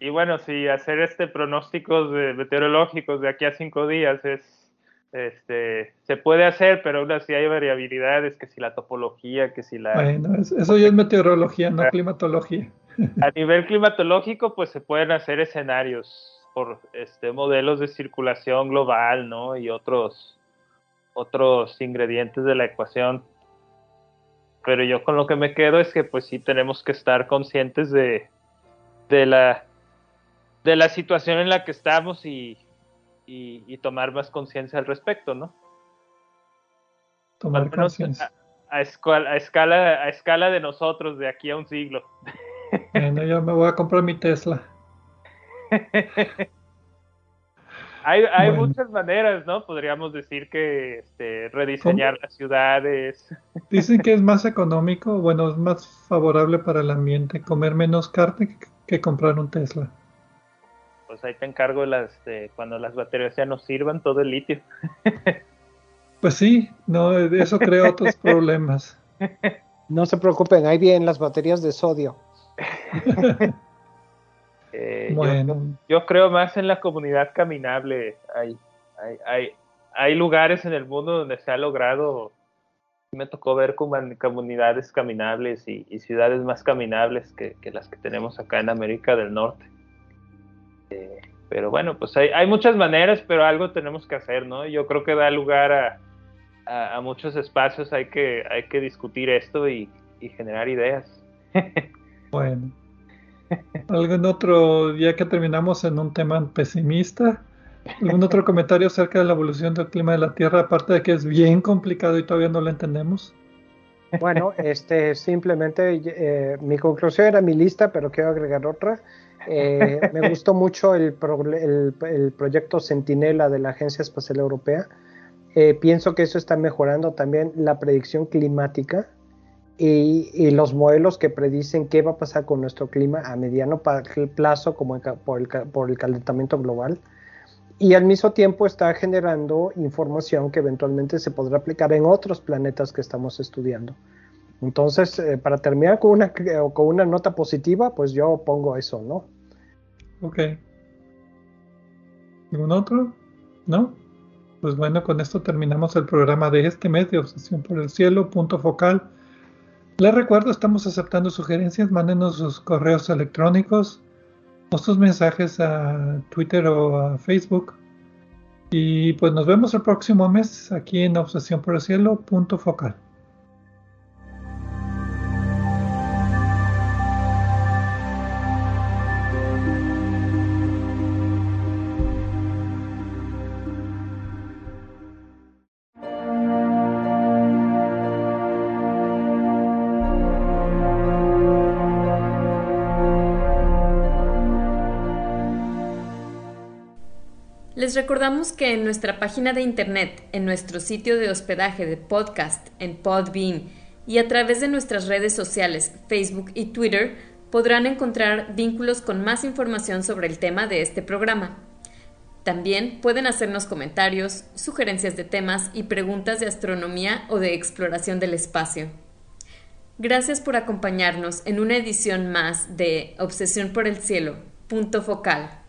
y bueno, si hacer este pronósticos meteorológicos de aquí a cinco días es, este, se puede hacer, pero aún así hay variabilidades, que si la topología, que si la... Bueno, eso ya es meteorología, no climatología. A nivel climatológico, pues se pueden hacer escenarios por este, modelos de circulación global, ¿no? Y otros, otros ingredientes de la ecuación. Pero yo con lo que me quedo es que pues sí tenemos que estar conscientes de, de la de la situación en la que estamos y, tomar más conciencia al respecto, ¿no? Tomar conciencia. A, escala, a, escala, a escala de nosotros de aquí a un siglo. <laughs> Bueno, yo me voy a comprar mi Tesla. <laughs> hay, hay muchas maneras, ¿no? Podríamos decir que este, rediseñar las ciudades. <laughs> Dicen que es más económico, bueno, es más favorable para el ambiente comer menos carne que, comprar un Tesla. Pues ahí te encargo las, cuando las baterías ya no sirvan, todo el litio. Pues sí, no, eso crea otros <laughs> problemas. No se preocupen, ahí vienen las baterías de sodio. <laughs> Eh, bueno. Yo, creo más en la comunidad caminable. Hay, hay, hay, lugares en el mundo donde se ha logrado. Me tocó ver comunidades caminables y, ciudades más caminables que, las que tenemos acá en América del Norte. Eh, pero bueno, pues hay, hay, muchas maneras, pero algo tenemos que hacer, ¿no? Yo creo que da lugar a, a, muchos espacios, hay que, hay que discutir esto y, y generar ideas. <laughs> bueno. ¿Algún otro, ya que terminamos en un tema pesimista, algún otro comentario acerca de la evolución del clima de la Tierra, aparte de que es bien complicado y todavía no lo entendemos? Bueno, este, simplemente eh, mi conclusión era mi lista, pero quiero agregar otra. Eh, me gustó mucho el, el, proyecto Centinela de la Agencia Espacial Europea. Eh, pienso que eso está mejorando también la predicción climática y, los modelos que predicen qué va a pasar con nuestro clima a mediano plazo como por, el, por el calentamiento global y al mismo tiempo está generando información que eventualmente se podrá aplicar en otros planetas que estamos estudiando. Entonces, eh, para terminar con una, con una nota positiva, pues yo pongo eso, ¿no? Ok. ¿Algún otro? ¿No? Pues bueno, con esto terminamos el programa de este mes de Obsesión por el Cielo, punto focal les recuerdo, estamos aceptando sugerencias, mándenos sus correos electrónicos o sus mensajes a Twitter o a Facebook. Y pues nos vemos el próximo mes aquí en Obsesión por el Cielo, punto focal. Les recordamos que en nuestra página de internet, en nuestro sitio de hospedaje de podcast, en Podbean y a través de nuestras redes sociales, Facebook y Twitter, podrán encontrar vínculos con más información sobre el tema de este programa. También pueden hacernos comentarios, sugerencias de temas y preguntas de astronomía o de exploración del espacio. Gracias por acompañarnos en una edición más de Obsesión por el Cielo, punto focal.